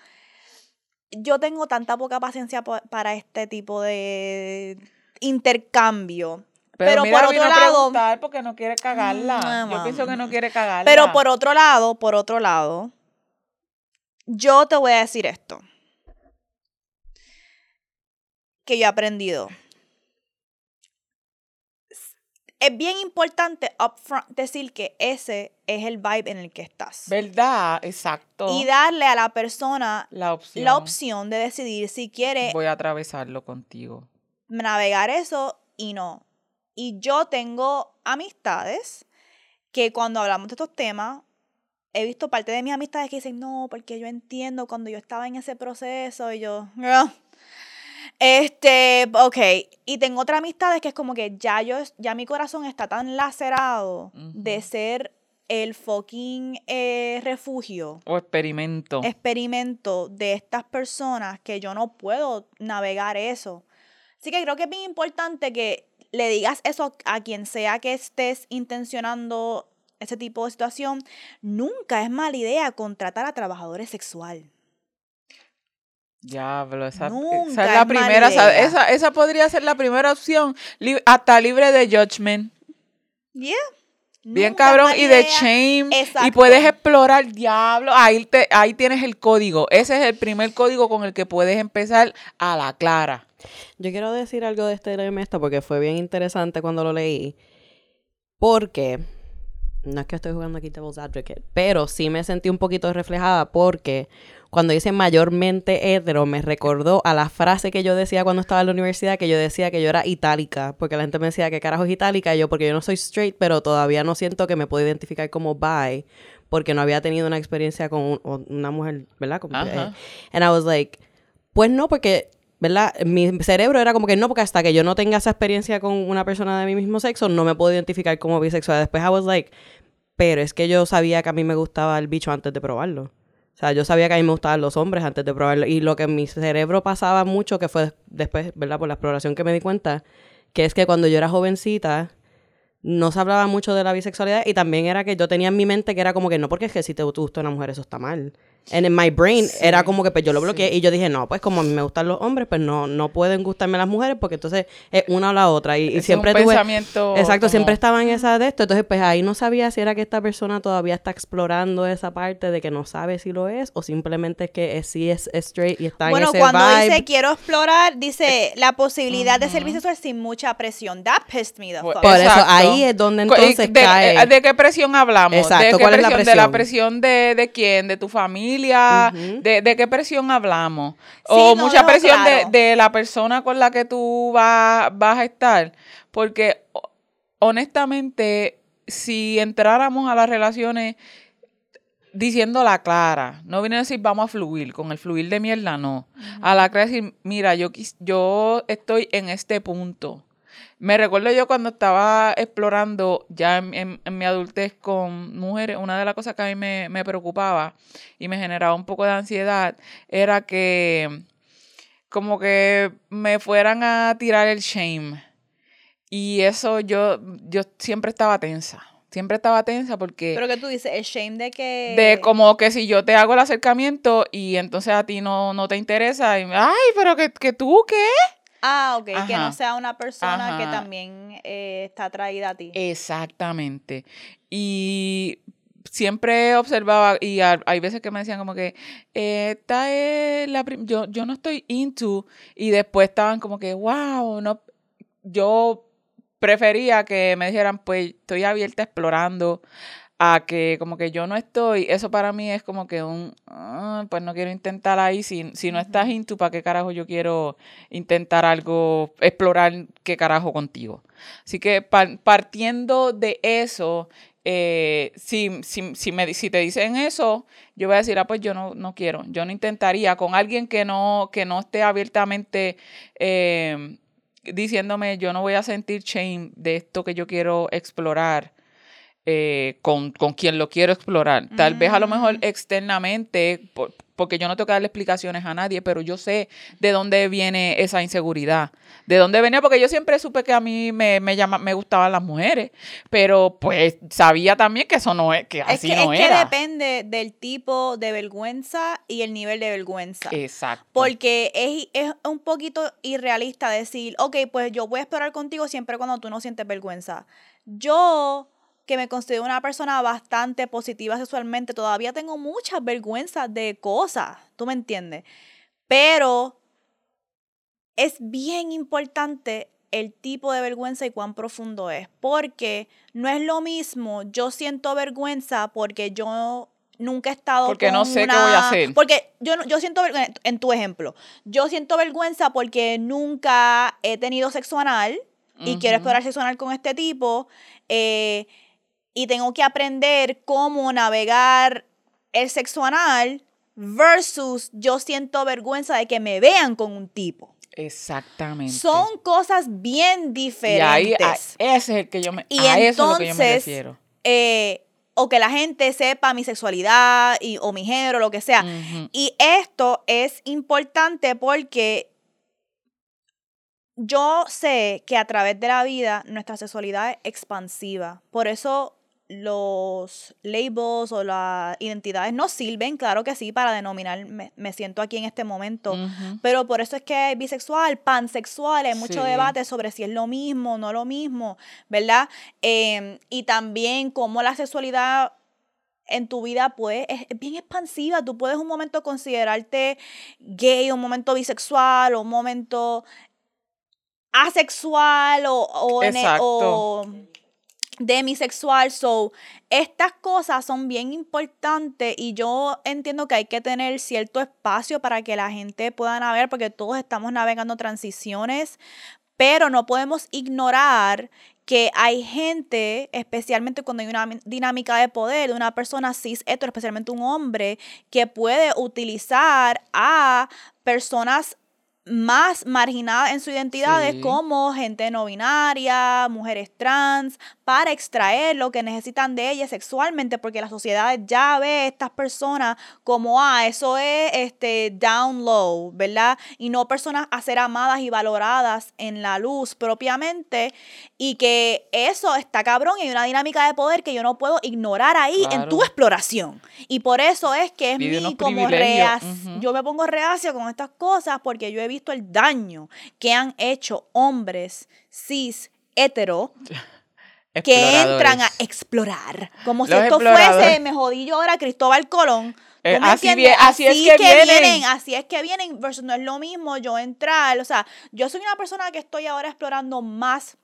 Yo tengo tanta poca paciencia para este tipo de intercambio. pero, pero mira, por otro a lado- preguntar porque no quiere cagarla. Mm, Yo pienso que no quiere cagarla. Pero por otro lado, por otro lado, yo te voy a decir esto. Que yo he aprendido. Es bien importante upfront decir que ese es el vibe en el que estás. ¿Verdad? Exacto. Y darle a la persona la opción. la opción de decidir si quiere Voy a atravesarlo contigo. navegar eso y no. Y yo tengo amistades que cuando hablamos de estos temas, he visto parte de mis amistades que dicen, no, porque yo entiendo cuando yo estaba en ese proceso y yo, "Girl". Este, ok. Y tengo otras amistades que es como que ya yo, ya mi corazón está tan lacerado de ser el fucking eh, refugio O experimento. experimento de estas personas que yo no puedo navegar eso. Así que creo que es bien importante que le digas eso a quien sea que estés intencionando ese tipo de situación, nunca es mala idea contratar a trabajadores sexuales. Diablo, esa, Nunca esa es es la primera, esa, esa, esa podría ser la primera opción, li- hasta libre de judgment. Yeah. Bien Nunca cabrón y de shame y Exacto. puedes explorar diablo ahí te, ahí tienes el código ese es el primer código con el que puedes empezar a la clara Yo quiero decir algo de este esto porque fue bien interesante cuando lo leí. Porque, no es que estoy jugando aquí Devil's Advocate, pero sí me sentí un poquito reflejada porque cuando dice mayormente hetero me recordó a la frase que yo decía cuando estaba en la universidad, que yo decía que yo era itálica, porque la gente me decía que carajo es itálica, y yo porque yo no soy straight, pero todavía no siento que me puedo identificar como bi, porque no había tenido una experiencia con un- una mujer, ¿verdad? Como, eh, and I was like, pues no, porque, ¿verdad? Mi cerebro era como que no, porque hasta que yo no tenga esa experiencia con una persona de mi mismo sexo, no me puedo identificar como bisexual. Después I was like, pero es que yo sabía que a mí me gustaba el bicho antes de probarlo. O sea, yo sabía que a mí me gustaban los hombres antes de probarlo. Y lo que en mi cerebro pasaba mucho, que fue después, ¿verdad? Por la exploración que me di cuenta, que es que cuando yo era jovencita, no se hablaba mucho de la bisexualidad y también era que yo tenía en mi mente que era como que no, porque es que si te gusta una mujer eso está mal. And in my brain Sí, era como que pues yo lo bloqueé sí. y yo dije, no, pues como a mí me gustan los hombres, pues no, no pueden gustarme las mujeres porque entonces es una o la otra. Y, siempre un tuve... pensamiento Exacto, como- siempre estaba en esa de esto. Entonces, pues ahí no sabía si era que esta persona todavía está explorando esa parte de que no sabe si lo es o simplemente es que es- sí es straight y está Bueno, en ese cuando vibe. dice quiero explorar, dice la posibilidad de ser bisexual sin mucha presión. That pissed me the fuck. Por eso, ahí es donde entonces de, cae. eh, ¿De qué presión hablamos? Exacto, ¿De qué ¿cuál es la De la presión? presión de, de quién, de tu familia, Ujú. de, de qué presión hablamos. Sí, o no mucha presión de, claro. de la persona con la que tú vas, vas a estar. Porque ho- honestamente, si entráramos a las relaciones diciendo la clara, no viene a decir vamos a fluir, con el fluir de mierda no. A la clara decir, mira, yo, quis- yo estoy en este punto. Me recuerdo yo cuando estaba explorando ya en, en- en mi adultez con mujeres, una de las cosas que a mí me, me preocupaba y me generaba un poco de ansiedad era que como que me fueran a tirar el shame. Y eso yo, yo siempre estaba tensa. Siempre estaba tensa porque Pero que tú dices, el shame de que... de como que si yo te hago el acercamiento y entonces a ti no, no te interesa, y, ay, pero que, que tú, ¿qué? Ah, ok, que no sea una persona que también eh, está atraída a ti. Exactamente. Y siempre observaba, y a- hay veces que me decían como que, eh, esta es la prim- yo, yo no estoy into, y después estaban como que, wow, no, yo prefería que me dijeran, pues estoy abierta explorando, a que como que yo no estoy, eso para mí es como que un, ah, pues no quiero intentar ahí, si, si no estás into, ¿para qué carajo yo quiero intentar algo, explorar qué carajo contigo? Así que par- partiendo de eso, eh, si, si, si, me, si te dicen eso, yo voy a decir, ah, pues yo no, no quiero, yo no intentaría con alguien que no, que no esté abiertamente eh, diciéndome, yo no voy a sentir shame de esto que yo quiero explorar. Eh, con, con quien lo quiero explorar. Tal vez a lo mejor Mm. externamente, por- porque yo no tengo que darle explicaciones a nadie, pero yo sé de dónde viene esa inseguridad. De dónde venía, porque yo siempre supe que a mí me, me, llama, me gustaban las mujeres, pero pues sabía también que eso no es, que es así que, no es que depende del tipo de vergüenza y el nivel de vergüenza. Exacto. Porque es, es un poquito irrealista decir, ok, pues yo voy a explorar contigo siempre cuando tú no sientes vergüenza. Yo, que me considero una persona bastante positiva sexualmente, todavía tengo muchas vergüenzas de cosas, ¿tú me entiendes? Pero es bien importante el tipo de vergüenza y cuán profundo es, porque no es lo mismo, yo siento vergüenza porque yo nunca he estado Porque no sé qué voy a hacer. Porque yo, yo siento vergüenza, en tu ejemplo, yo siento vergüenza porque nunca he tenido sexo anal y quiero Ujú. explorar sexo anal con este tipo eh, y tengo que aprender cómo navegar el sexo anal versus yo siento vergüenza de que me vean con un tipo. Exactamente. Son cosas bien y ahí, diferentes. a- ese es el que yo me, Y a eso es lo que yo me entonces, refiero. Eh, o que la gente sepa mi sexualidad y, o mi género, lo que sea. Y esto es importante porque yo sé que a través de la vida nuestra sexualidad es expansiva. Por eso los labels o las identidades no sirven, claro que sí, para denominar me, me siento aquí en este momento, pero por eso es que bisexual, pansexual, hay mucho Sí. debate sobre si es lo mismo o no lo mismo, ¿verdad? Em, y también cómo la sexualidad en tu vida pues es es bien expansiva. Tú puedes un momento considerarte gay, un momento bisexual, o un momento asexual o, Exacto. o demisexual. So, estas cosas son bien importantes y yo entiendo que hay que tener cierto espacio para que la gente pueda navegar porque todos estamos navegando transiciones, pero no podemos ignorar que hay gente, especialmente cuando hay una mi- dinámica de poder de una persona cis hetero, especialmente un hombre, que puede utilizar a personas más marginadas en su identidad Sí. como gente no binaria, mujeres trans, para extraer lo que necesitan de ellas sexualmente, porque la sociedad ya ve a estas personas como, ah, eso es este down low, ¿verdad? Y no personas a ser amadas y valoradas en la luz propiamente, y que eso está cabrón y hay una dinámica de poder que yo no puedo ignorar ahí en tu Claro. exploración. Y por eso es que es Pide mi como privilegios, reac- ujú. yo me pongo reacia con estas cosas porque yo he visto el daño que han hecho hombres cis hetero que entran a explorar. Como si Los esto exploradores. fuese, me jodí yo ahora, Cristóbal Colón. ¿Tú Eh, así entiendes? vie- así es que vienen. Así es que vienen, versus no es lo mismo yo entrar. O sea, yo soy una persona que estoy ahora explorando más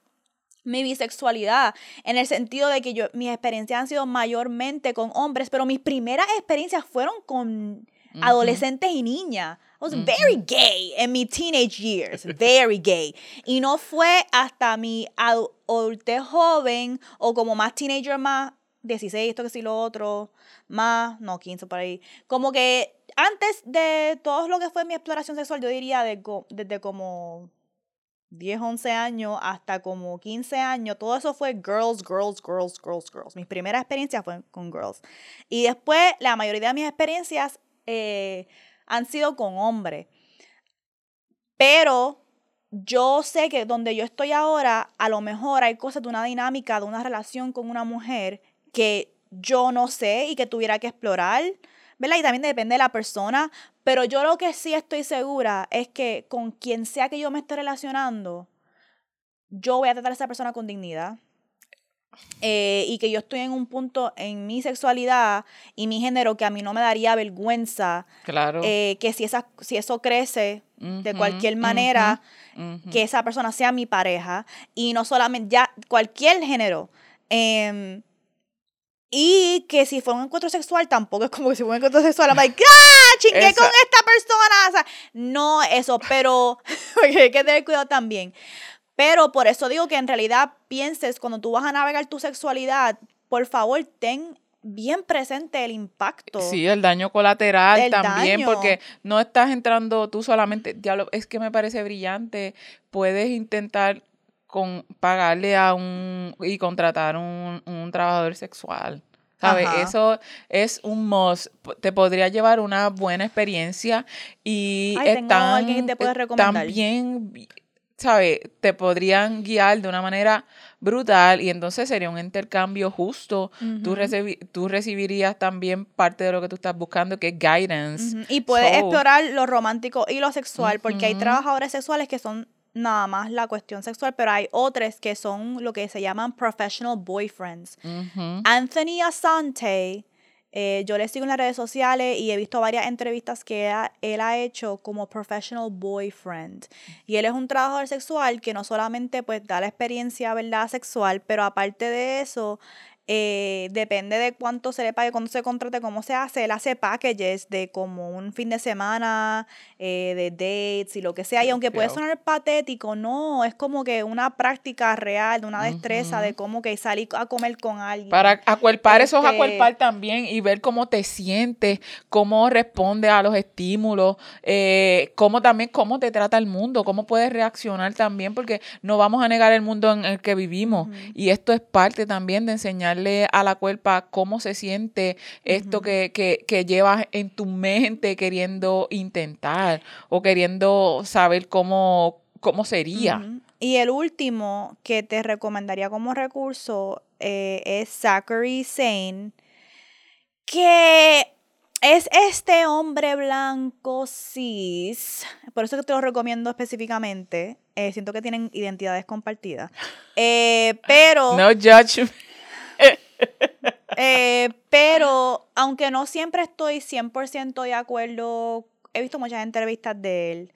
mi bisexualidad, en el sentido de que yo, mis experiencias han sido mayormente con hombres, pero mis primeras experiencias fueron con adolescentes y niñas. I was very gay in my teenage years, very gay. Y no fue hasta mi adu- adultez joven o como más teenager, más 16, esto que sí, lo otro, más, no, 15 por ahí. Como que antes de todo lo que fue mi exploración sexual, yo diría de desde como 10, 11 años hasta como 15 años, todo eso fue girls, girls, girls, girls, girls. Mis primeras experiencias fueron con girls. Y después, la mayoría de mis experiencias eh, han sido con hombres. Pero yo sé que donde yo estoy ahora, a lo mejor hay cosas de una dinámica, de una relación con una mujer que yo no sé y que tuviera que explorar, ¿verdad? Y también depende de la persona, pero yo lo que sí estoy segura es que con quien sea que yo me esté relacionando, yo voy a tratar a esa persona con dignidad. Eh, y que yo estoy en un punto en mi sexualidad y mi género que a mí no me daría vergüenza Claro. eh, que si, esa, si eso crece de cualquier manera, que esa persona sea mi pareja y no solamente ya cualquier género. em, y que si fue un encuentro sexual, tampoco es como que si fue un encuentro sexual, I'm like, ¡ah! Chingué Esa- con esta persona. O sea, no eso, pero hay que tener cuidado también. Pero por eso digo que en realidad pienses cuando tú vas a navegar tu sexualidad, por favor, ten bien presente el impacto. Sí, el daño colateral también, daño. porque no estás entrando tú solamente, diablo, es que me parece brillante, puedes intentar con pagarle a un y contratar un, un trabajador sexual. ¿Sabes? Ajá. Eso es un must. Te podría llevar una buena experiencia y Ay, tengo están, alguien que te puede recomendar. También, ¿sabes? Te podrían guiar de una manera brutal y entonces sería un intercambio justo. Tú, recibi- tú recibirías también parte de lo que tú estás buscando, que es guidance. Y puedes So, explorar lo romántico y lo sexual, porque hay trabajadores sexuales que son nada más la cuestión sexual, pero hay otros que son lo que se llaman professional boyfriends. Anthony Asante, eh, yo le sigo en las redes sociales y he visto varias entrevistas que él ha hecho como professional boyfriend. Y él es un trabajador sexual que no solamente pues da la experiencia, ¿verdad? Sexual, pero aparte de eso, eh, depende de cuánto se le pague, cuánto se contrate, cómo se hace. Él hace packages de como un fin de semana, eh, de dates y lo que sea. Y aunque puede sonar patético, no, es como que una práctica real, de una destreza de cómo que salir a comer con alguien. Para acuerpar esos Este- acuerpar también y ver cómo te sientes, cómo responde a los estímulos, eh, cómo también cómo te trata el mundo, cómo puedes reaccionar también, porque no vamos a negar el mundo en el que vivimos. Y esto es parte también de enseñarle a la cuerpa cómo se siente esto que, que, que llevas en tu mente queriendo intentar o queriendo saber cómo, cómo sería. Y el último que te recomendaría como recurso eh, es Zachary Zane, que es este hombre blanco cis, por eso que te lo recomiendo específicamente. eh, siento que tienen identidades compartidas. Eh, pero, No judge. Eh, pero, aunque no siempre estoy 100% de acuerdo, he visto muchas entrevistas de él.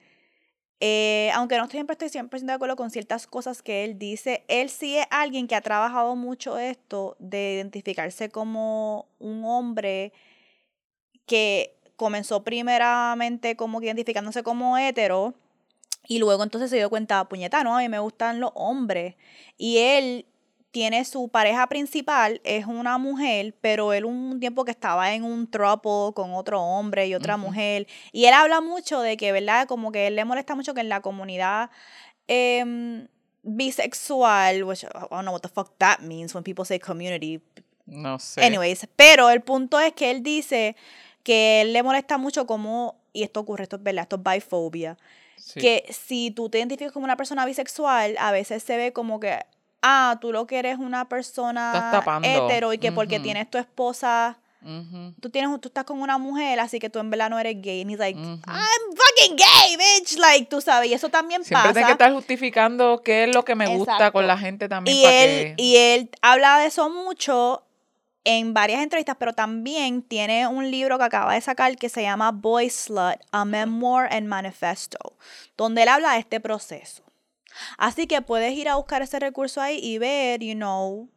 eh, aunque no siempre estoy 100% de acuerdo con ciertas cosas que él dice, él sí es alguien que ha trabajado mucho esto de identificarse como un hombre que comenzó primeramente como que identificándose como hetero y luego entonces se dio cuenta, puñeta, no, a mí me gustan los hombres. Y él tiene su pareja principal, es una mujer, pero él un tiempo que estaba en un trouble con otro hombre y otra mujer. Y él habla mucho de que, ¿verdad? Como que él le molesta mucho que en la comunidad em, bisexual, which I don't know what the fuck that means when people say community, No sé. Anyways, pero el punto es que él dice que él le molesta mucho como, y esto ocurre, esto es verdad, esto es bifobia, Sí. que si tú te identificas como una persona bisexual, a veces se ve como que, ah, tú lo que eres una persona hetero y que porque tienes tu esposa, Ujú. tú, tienes, tú estás con una mujer, así que tú en verdad no eres gay. And he's like. I'm fucking gay, bitch. Like, tú sabes, y eso también Siempre pasa. tienes que estar justificando qué es lo que me gusta con la gente también. Y él, que... y él habla de eso mucho en varias entrevistas, pero también tiene un libro que acaba de sacar que se llama Boy Slut, A Memoir and Manifesto, donde él habla de este proceso. Así que puedes ir a buscar ese recurso ahí y ver, you know,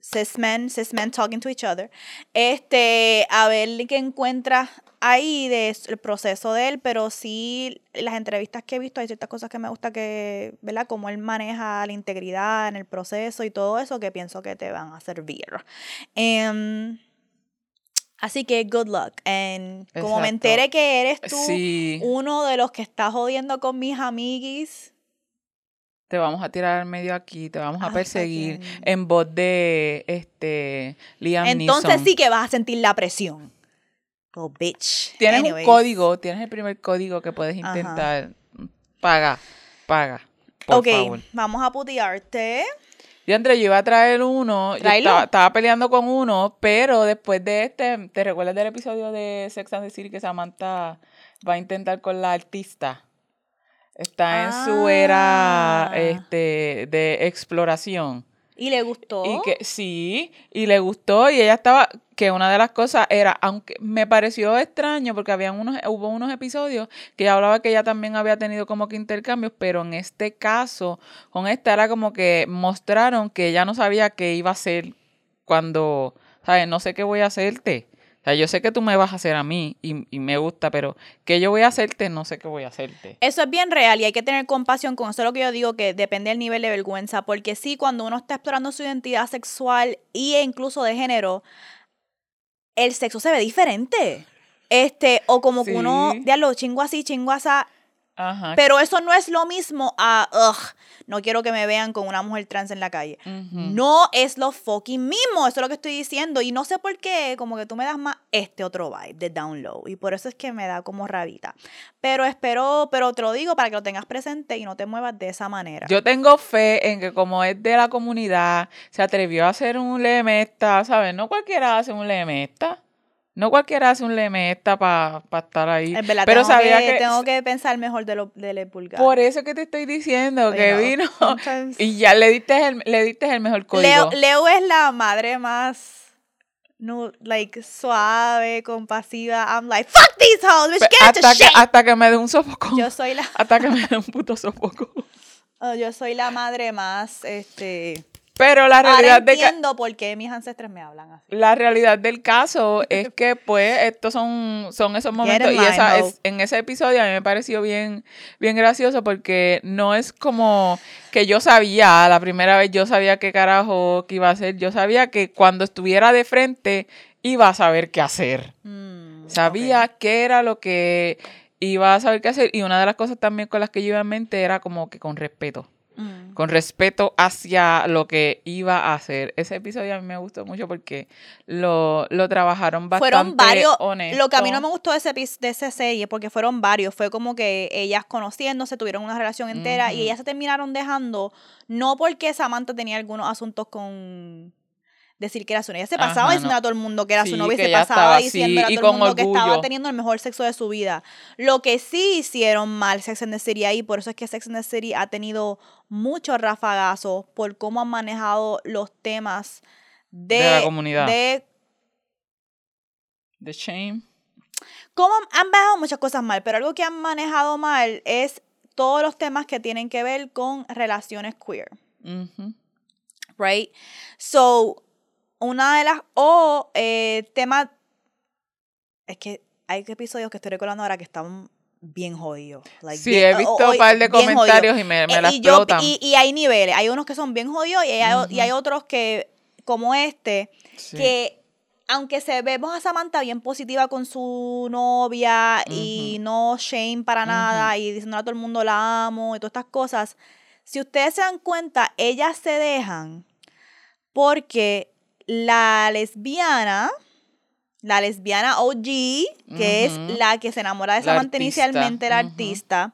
cis men, cis men talking to each other, este, a ver qué encuentras ahí del proceso de él, pero sí, las entrevistas que he visto, hay ciertas cosas que me gusta que, ¿verdad? Cómo él maneja la integridad en el proceso y todo eso que pienso que te van a servir. Em, así que good luck. And como me Exacto. entere que eres tú Sí, uno de los que está jodiendo con mis amiguis, te vamos a tirar al medio aquí, te vamos a perseguir en voz de este Liam entonces Neeson. sí que vas a sentir la presión. Oh, bitch. Tienes Anyways. un código, tienes el primer código que puedes Ajá. intentar. Paga, paga, por ok, favor. vamos a putearte. Yo, André, yo iba a traer uno, yo estaba, estaba peleando con uno, pero después de este, ¿te recuerdas del episodio de Sex and the City que Samantha va a intentar con la artista? Está en su era Ah. este, de exploración. ¿Y le gustó? Y que sí, y le gustó, y ella estaba, que una de las cosas era, aunque me pareció extraño, porque habían unos, hubo unos episodios que ella hablaba que ella también había tenido como que intercambios, pero en este caso, con esta era como que mostraron que ella no sabía qué iba a hacer cuando, ¿sabes? No sé qué voy a hacerte. Sea, yo sé que tú me vas a hacer a mí y, y me gusta, pero que yo voy a hacerte, no sé qué voy a hacerte. Eso es bien real y hay que tener compasión con eso. Es lo que yo digo que depende del nivel de vergüenza. Porque sí, cuando uno está explorando su identidad sexual e incluso de género, el sexo se ve diferente. Este, o como que uno, diablo, chingo así, chingo así. Ajá. Pero eso no es lo mismo a, ugh, no quiero que me vean con una mujer trans en la calle. No es lo fucking mismo, eso es lo que estoy diciendo. Y no sé por qué, como que tú me das más este otro vibe de down low. Y por eso es que me da como rabita. Pero espero, pero te lo digo para que lo tengas presente y no te muevas de esa manera. Yo tengo fe en que como es de la comunidad, se atrevió a hacer un lemesta, ¿sabes? No cualquiera hace un lemesta. No cualquiera hace un lemesta para estar ahí. es verdad, Pero tengo, sabía que, que... tengo que pensar mejor de lo del pulgar. Por eso que te estoy diciendo que vino y ya le diste el, le diste el mejor código. Leo, Leo es la madre más no, like, suave, compasiva. I'm like, fuck these hoes, bitch, get hasta, que, shape. hasta que me dé un sofoco. Yo soy la, Hasta que me dé un puto sofoco. oh, yo soy la madre más, este... Pero la Ahora realidad de que entiendo por qué mis ancestros me hablan así. La realidad del caso es que, pues, estos son, son esos momentos. Y esa, es, en ese episodio a mí me pareció bien, bien gracioso porque no es como que yo sabía, la primera vez yo sabía qué carajo que iba a hacer. Yo sabía que cuando estuviera de frente iba a saber qué hacer. Mm, Sabía qué era lo que iba a saber qué hacer. Y una de las cosas también con las que yo iba en mente era como que con respeto Mm. con respeto hacia lo que iba a hacer. Ese episodio a mí me gustó mucho porque lo, lo trabajaron bastante fueron varios. honesto. Lo que a mí no me gustó de, ese, de esa serie, porque fueron varios, fue como que ellas conociéndose, tuvieron una relación entera y ellas se terminaron dejando, no porque Samantha tenía algunos asuntos con decir que era su novia. Ella se pasaba Ajá, diciendo no. a todo el mundo que era su novia y se pasaba así, diciendo a todo el mundo que estaba teniendo el mejor sexo de su vida. Lo que sí hicieron mal Sex and the City ahí, por eso es que Sex and the City ha tenido muchos rafagazos por cómo han manejado los temas de, De la comunidad. de The Shame. como han- han manejado muchas cosas mal, pero algo que han manejado mal es todos los temas que tienen que ver con relaciones queer, right? So, una de las, o eh, temas, es que hay episodios que estoy recordando ahora que están bien jodidos. like, Sí, bien- he visto o- un par de comentarios y me, me Eh, la y, yo- y, y hay niveles, hay unos que son bien jodidos y hay, y hay otros que, como este, Sí. que aunque se vemos a Samantha bien positiva con su novia y no shame para nada y diciendo a todo el mundo la amo y todas estas cosas, si ustedes se dan cuenta, ellas se dejan porque la lesbiana, la lesbiana OG, que es la que se enamora de Samantha inicialmente, la artista,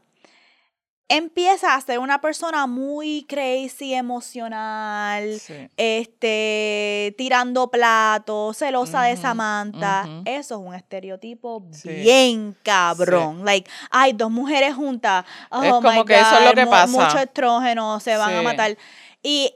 empieza a ser una persona muy crazy, emocional, Sí. este, tirando platos, celosa de Samantha. Eso es un estereotipo Sí. bien cabrón. Like, hay dos mujeres juntas. Oh Es como my que eso es lo God, que pasa. Mucho estrógeno, se van a matar. Y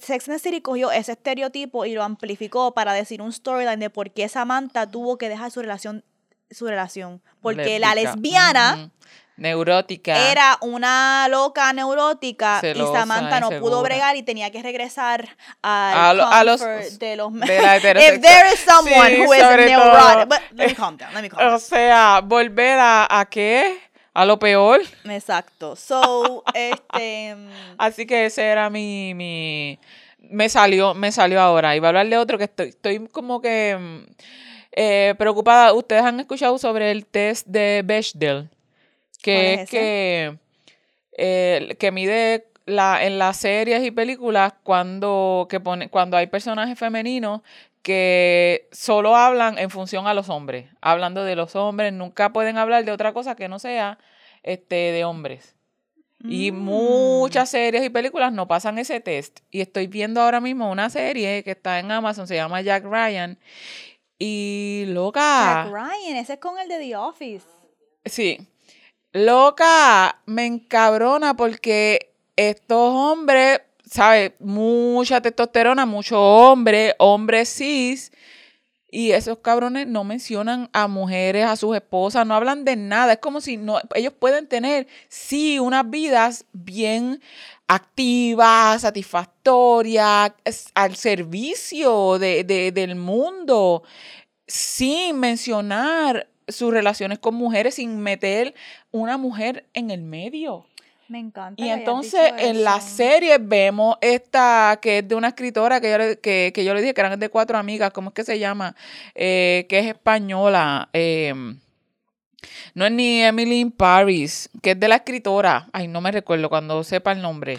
Sex and the City cogió ese estereotipo y lo amplificó para decir un storyline de por qué Samantha tuvo que dejar su relación, su relación. Porque la lesbiana Ujú. Neurótica. era una loca neurótica Celosa y Samantha no pudo bregar y tenía que regresar al A lo- a los- de los de la If there is someone Sí, who is neurotic, but let me calm down, let me calm down. O sea, volver a, a qué? A lo peor. Exacto. So, este Así que ese era mi, mi me salió, me salió ahora. Iba a hablar de otro que estoy, estoy como que mm, eh, preocupada. Ustedes han escuchado sobre el test de Bechdel, que ¿Cuál es, que, eh, que mide la, en las series y películas cuando, que pone, cuando hay personajes femeninos que solo hablan en función a los hombres, hablando de los hombres, nunca pueden hablar de otra cosa que no sea este de hombres. Y Mm. muchas series y películas no pasan ese test. Y estoy viendo ahora mismo una serie que está en Amazon, se llama Jack Ryan. Y loca. Jack Ryan, ese es con el de The Office. Sí. Loca, me encabrona porque estos hombres, ¿sabes? Mucha testosterona, mucho hombre, hombres cis. Y esos cabrones no mencionan a mujeres, a sus esposas, no hablan de nada. Es como si no, ellos pueden tener, sí, unas vidas bien activas, satisfactorias, al servicio de, de- del mundo, sin mencionar sus relaciones con mujeres, sin meter una mujer en el medio. Me encanta. Y entonces en la serie vemos esta que es de una escritora que yo le, que, que yo le dije que eran de cuatro amigas, ¿cómo es que se llama? Eh, que es española. eh, no es ni Emily in Paris, que es de la escritora. Ay, no me recuerdo cuando sepa el nombre.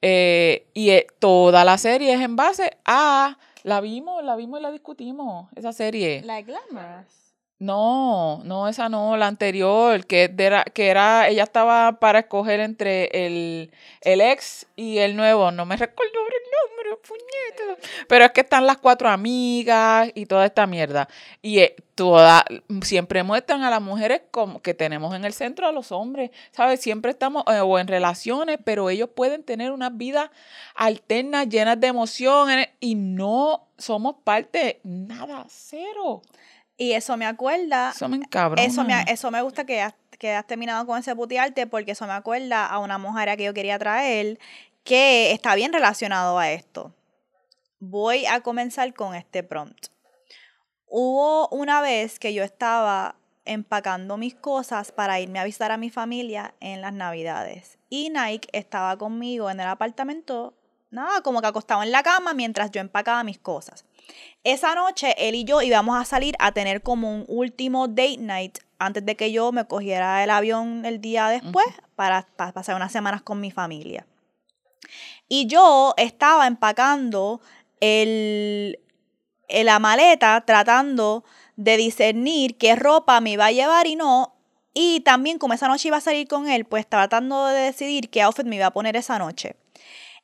Eh, y eh, toda la serie es en base a. La vimos, la vimos y la discutimos, esa serie. La Glamorous. No, no, esa no, la anterior, que era, que era, ella estaba para escoger entre el, el ex y el nuevo, no me recuerdo el nombre, puñeta. Pero es que están las cuatro amigas y toda esta mierda. Y eh, toda, siempre muestran a las mujeres como que tenemos en el centro a los hombres, ¿sabes? Siempre estamos eh, o en relaciones, pero ellos pueden tener unas vidas alternas, llenas de emociones y no somos parte, nada, cero. Y eso me acuerda Eso me encabrona. Eso me, eso me gusta que has, que has terminado con ese putearte porque eso me acuerda a una mujer a que yo quería traer que está bien relacionado a esto. Voy a comenzar con este prompt. Hubo una vez que yo estaba empacando mis cosas para irme a visitar a mi familia en las navidades. Y Nike estaba conmigo en el apartamento, nada, como que acostado en la cama mientras yo empacaba mis cosas. Esa noche él y yo íbamos a salir a tener como un último date night antes de que yo me cogiera el avión el día después para, para pasar unas semanas con mi familia. Y yo estaba empacando el, la maleta tratando de discernir qué ropa me iba a llevar y no. Y también como esa noche iba a salir con él, pues tratando de decidir qué outfit me iba a poner esa noche.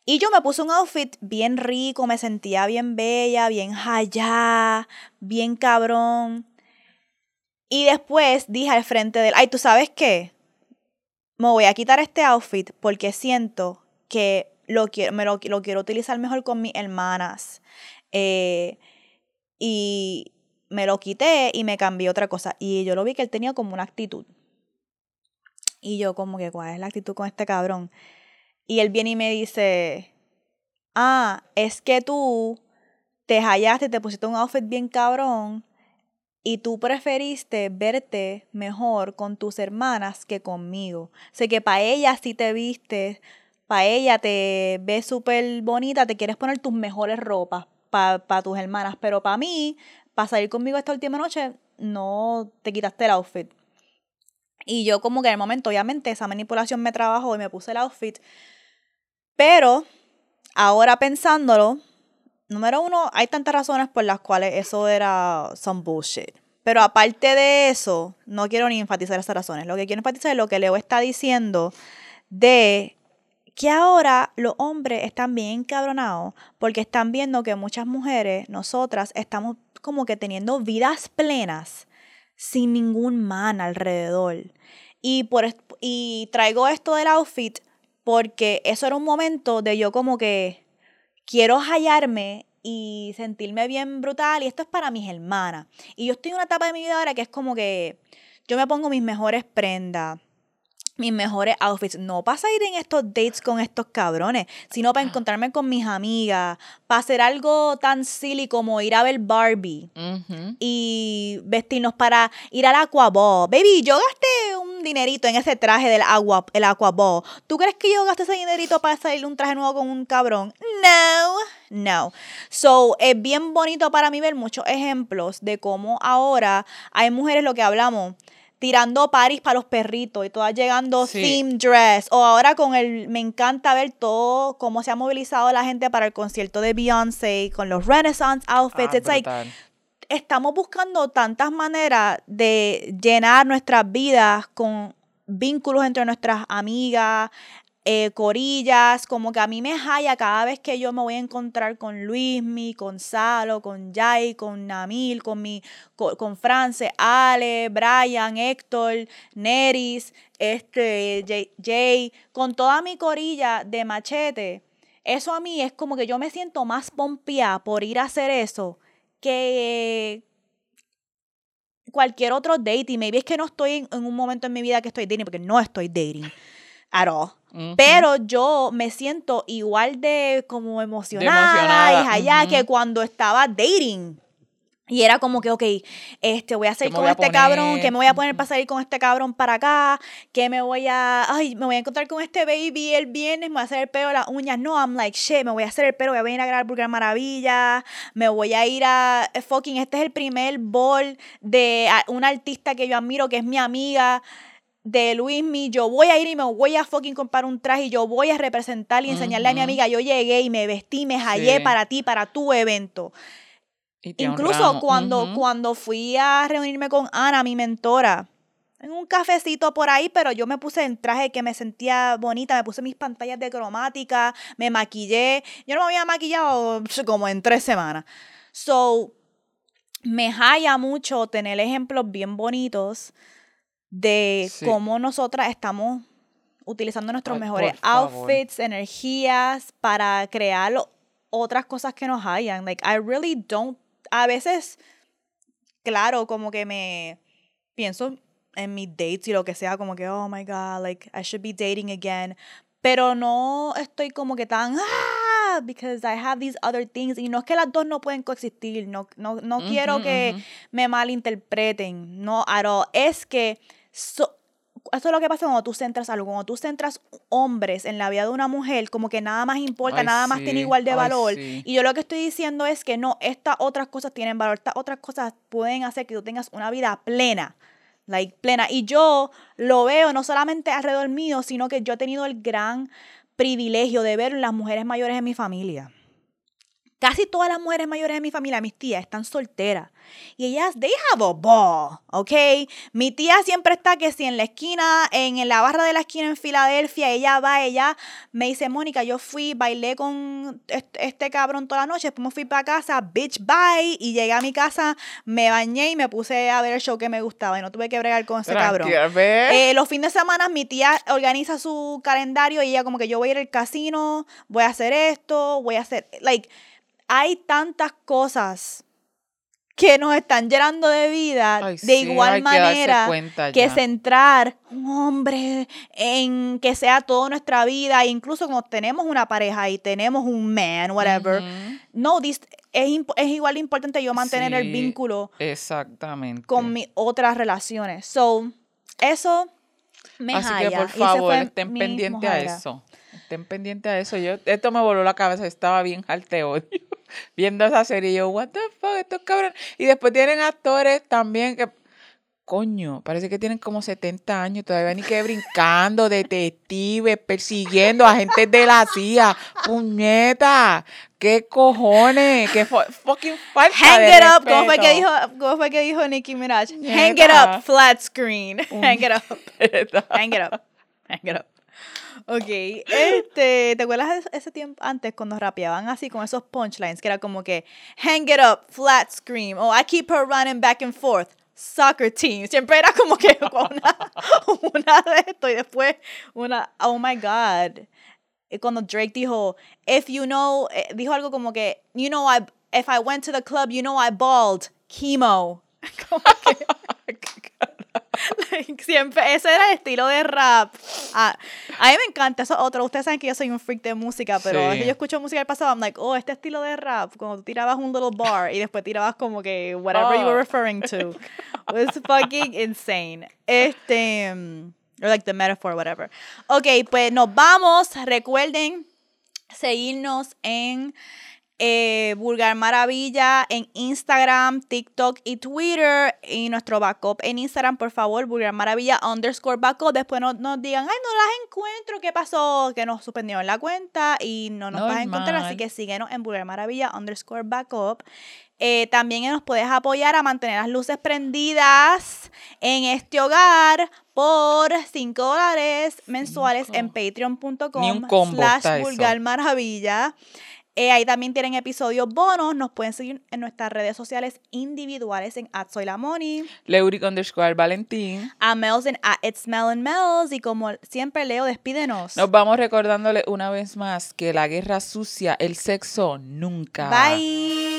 Y yo me puse un outfit bien rico, me sentía bien bella, bien allá, bien cabrón. Y después dije al frente de él, ay, ¿tú sabes qué? Me voy a quitar este outfit porque siento que lo quiero, me lo quiero utilizar mejor con mis hermanas. Eh, y me lo quité y me cambié otra cosa. Y yo lo vi que él tenía como una actitud. Y yo como que, ¿cuál es la actitud con este cabrón? Y él viene y me dice, ah, es que tú te hallaste, te pusiste un outfit bien cabrón y tú preferiste verte mejor con tus hermanas que conmigo. Sé que para ella sí te viste, para ella te ves súper bonita, te quieres poner tus mejores ropas para tus hermanas, pero para mí, para salir conmigo esta última noche, no te quitaste el outfit. Y yo como que en el momento, obviamente, esa manipulación me trabajó y me puse el outfit. Pero ahora pensándolo, número uno, hay tantas razones por las cuales eso era some bullshit. Pero aparte de eso, no quiero ni enfatizar esas razones. Lo que quiero enfatizar es lo que Leo está diciendo de que ahora los hombres están bien encabronados porque están viendo que muchas mujeres, nosotras, estamos como que teniendo vidas plenas sin ningún man alrededor. Y, por, y traigo esto del outfit porque eso era un momento de yo como que quiero hallarme y sentirme bien brutal y esto es para mis hermanas. Y yo estoy en una etapa de mi vida ahora que es como que yo me pongo mis mejores prendas mis mejores outfits. No para ir en estos dates con estos cabrones, sino para encontrarme con mis amigas, para hacer algo tan silly como ir a ver Barbie y vestirnos para ir al Aquaball. Baby, yo gasté un dinerito en ese traje del agua, el Aquaball. ¿Tú crees que yo gasté ese dinerito para salir un traje nuevo con un cabrón? No. No. So, es bien bonito para mí ver muchos ejemplos de cómo ahora hay mujeres, lo que hablamos, tirando paris para los perritos y todas llegando theme dress. O ahora con el, me encanta ver todo, cómo se ha movilizado la gente para el concierto de Beyoncé, con los Renaissance outfits. Ah, estamos buscando tantas maneras de llenar nuestras vidas con vínculos entre nuestras amigas, eh, corillas, como que a mí me haya cada vez que yo me voy a encontrar con Luismi, con Salo, con Jai, con Namil, con mi, con, France, Ale, Brian, Héctor, Neris, este, Jay, con toda mi corilla de machete. Eso a mí es como que yo me siento más pompeada por ir a hacer eso que cualquier otro date. Y maybe es que no estoy en, en un momento en mi vida que estoy dating, porque no estoy dating at all. Pero yo me siento igual de como emocionada, y allá que cuando estaba dating. Y era como que, ok, este, voy a salir con este cabrón, que me voy a poner para salir con este cabrón para acá, que me voy a, ay, me voy a encontrar con este baby el viernes, me voy a hacer el pelo, las uñas. No, I'm like, shit, me voy a hacer el pelo, voy a venir a grabar Burger Maravilla, me voy a ir a, fucking, este es el primer ball de una artista que yo admiro, que es mi amiga de Luismi, yo voy a ir y me voy a fucking comprar un traje y yo voy a representar y enseñarle a mi amiga, yo llegué y me vestí, me hallé para ti, para tu evento. Incluso cuando, cuando fui a reunirme con Ana, mi mentora, en un cafecito por ahí, pero yo me puse en traje que me sentía bonita, me puse mis pantallas de cromática, me maquillé. Yo no me había maquillado como en tres semanas. So, me halla mucho tener ejemplos bien bonitos de cómo nosotras estamos utilizando nuestros mejores outfits, energías para crear otras cosas que nos hayan. Like, I really don't. A veces, claro, como que me pienso en mis dates y lo que sea, como que, oh my god, like, I should be dating again. Pero no estoy como que tan, ah, because I have these other things. Y no es que las dos no pueden coexistir, no, no, no quiero que me malinterpreten, no at all. Es que eso es lo que pasa cuando tú centras algo, cuando tú centras hombres en la vida de una mujer, como que nada más importa, nada más tiene igual de valor. Y yo lo que estoy diciendo es que no, estas otras cosas tienen valor, estas otras cosas pueden hacer que tú tengas una vida plena, like plena. Y yo lo veo no solamente alrededor mío, sino que yo he tenido el gran privilegio de ver las mujeres mayores en mi familia. Casi todas las mujeres mayores de mi familia, mis tías, están solteras. Y ellas, they have a ball, ¿ok? Mi tía siempre está que si en la esquina, en la barra de la esquina en Filadelfia, ella va, ella me dice, Mónica, yo fui, bailé con este, este cabrón toda la noche, después me fui para casa, bitch, bye. Y llegué a mi casa, me bañé y me puse a ver el show que me gustaba y no tuve que bregar con ese cabrón. Eh, los fines de semana mi tía organiza su calendario y ella como que yo voy a ir al casino, voy a hacer esto, voy a hacer, like, hay tantas cosas que nos están llenando de vida Ay, de igual que manera que ya. centrar un hombre en que sea toda nuestra vida, e incluso cuando tenemos una pareja y tenemos un man, whatever. Ujú. No, this- es, es igual de importante yo mantener el Sí, vínculo Exactamente. con mis otras relaciones. So, eso me Así que por favor, estén pendientes a eso. Estén pendientes a eso. Yo, esto me voló la cabeza. Estaba bien odio. Viendo esa serie. y Yo, what the fuck, estos cabrones. Y después tienen actores también que. Coño, parece que tienen como 70 años. Todavía ni que brincando, detectives, persiguiendo a gente de la CIA. Puñeta. ¿Qué cojones? ¿Qué fu- fucking falta Hang de it up, ¿cómo fue que dijo, cómo fue que dijo Nicki Minaj? Hang it up, flat screen. Hang it up, hang it up, hang it up. Ok, este, ¿te acuerdas de ese tiempo antes cuando rapeaban así con esos punchlines? Que era como que, hang it up, flat scream, oh, I keep her running back and forth, soccer team. Siempre era como que una, una de esto y después una, oh my God. Y cuando Drake dijo, if you know, eh, dijo algo como que, you know, I, if I went to the club, you know I balled, chemo. Como que, like, siempre, ese era el estilo de rap. Ah, a mí me encanta, eso es otro. Ustedes saben que yo soy un freak de música, pero Sí. yo escucho música del pasado, I'm like, oh, este estilo de rap, cuando tú tirabas un little bar y después tirabas como que whatever you were Oh. referring to, was fucking insane. Este, mm, or like the metaphor, whatever. Ok, pues nos vamos. Recuerden seguirnos en eh, Vulgar Maravilla en Instagram, TikTok y Twitter. Y nuestro backup en Instagram, por favor, Vulgar Maravilla underscore backup. Después no nos digan, ay, no las encuentro, ¿qué pasó? Que nos suspendieron la cuenta y no nos vas a encontrar. Así que síguenos en Vulgar Maravilla underscore backup. Eh, también nos puedes apoyar a mantener las luces prendidas en este hogar por 5 dólares mensuales en patreon.com slash vulgar maravilla. Eh, ahí también tienen episodios bonos. Nos pueden seguir en nuestras redes sociales individuales en @soylamoni, Leuric underscore Valentín. a Mels en at It's Mel and Mels. Y como siempre, Leo, despídenos. Nos vamos recordándole una vez más que la guerra sucia, el sexo, nunca. Bye.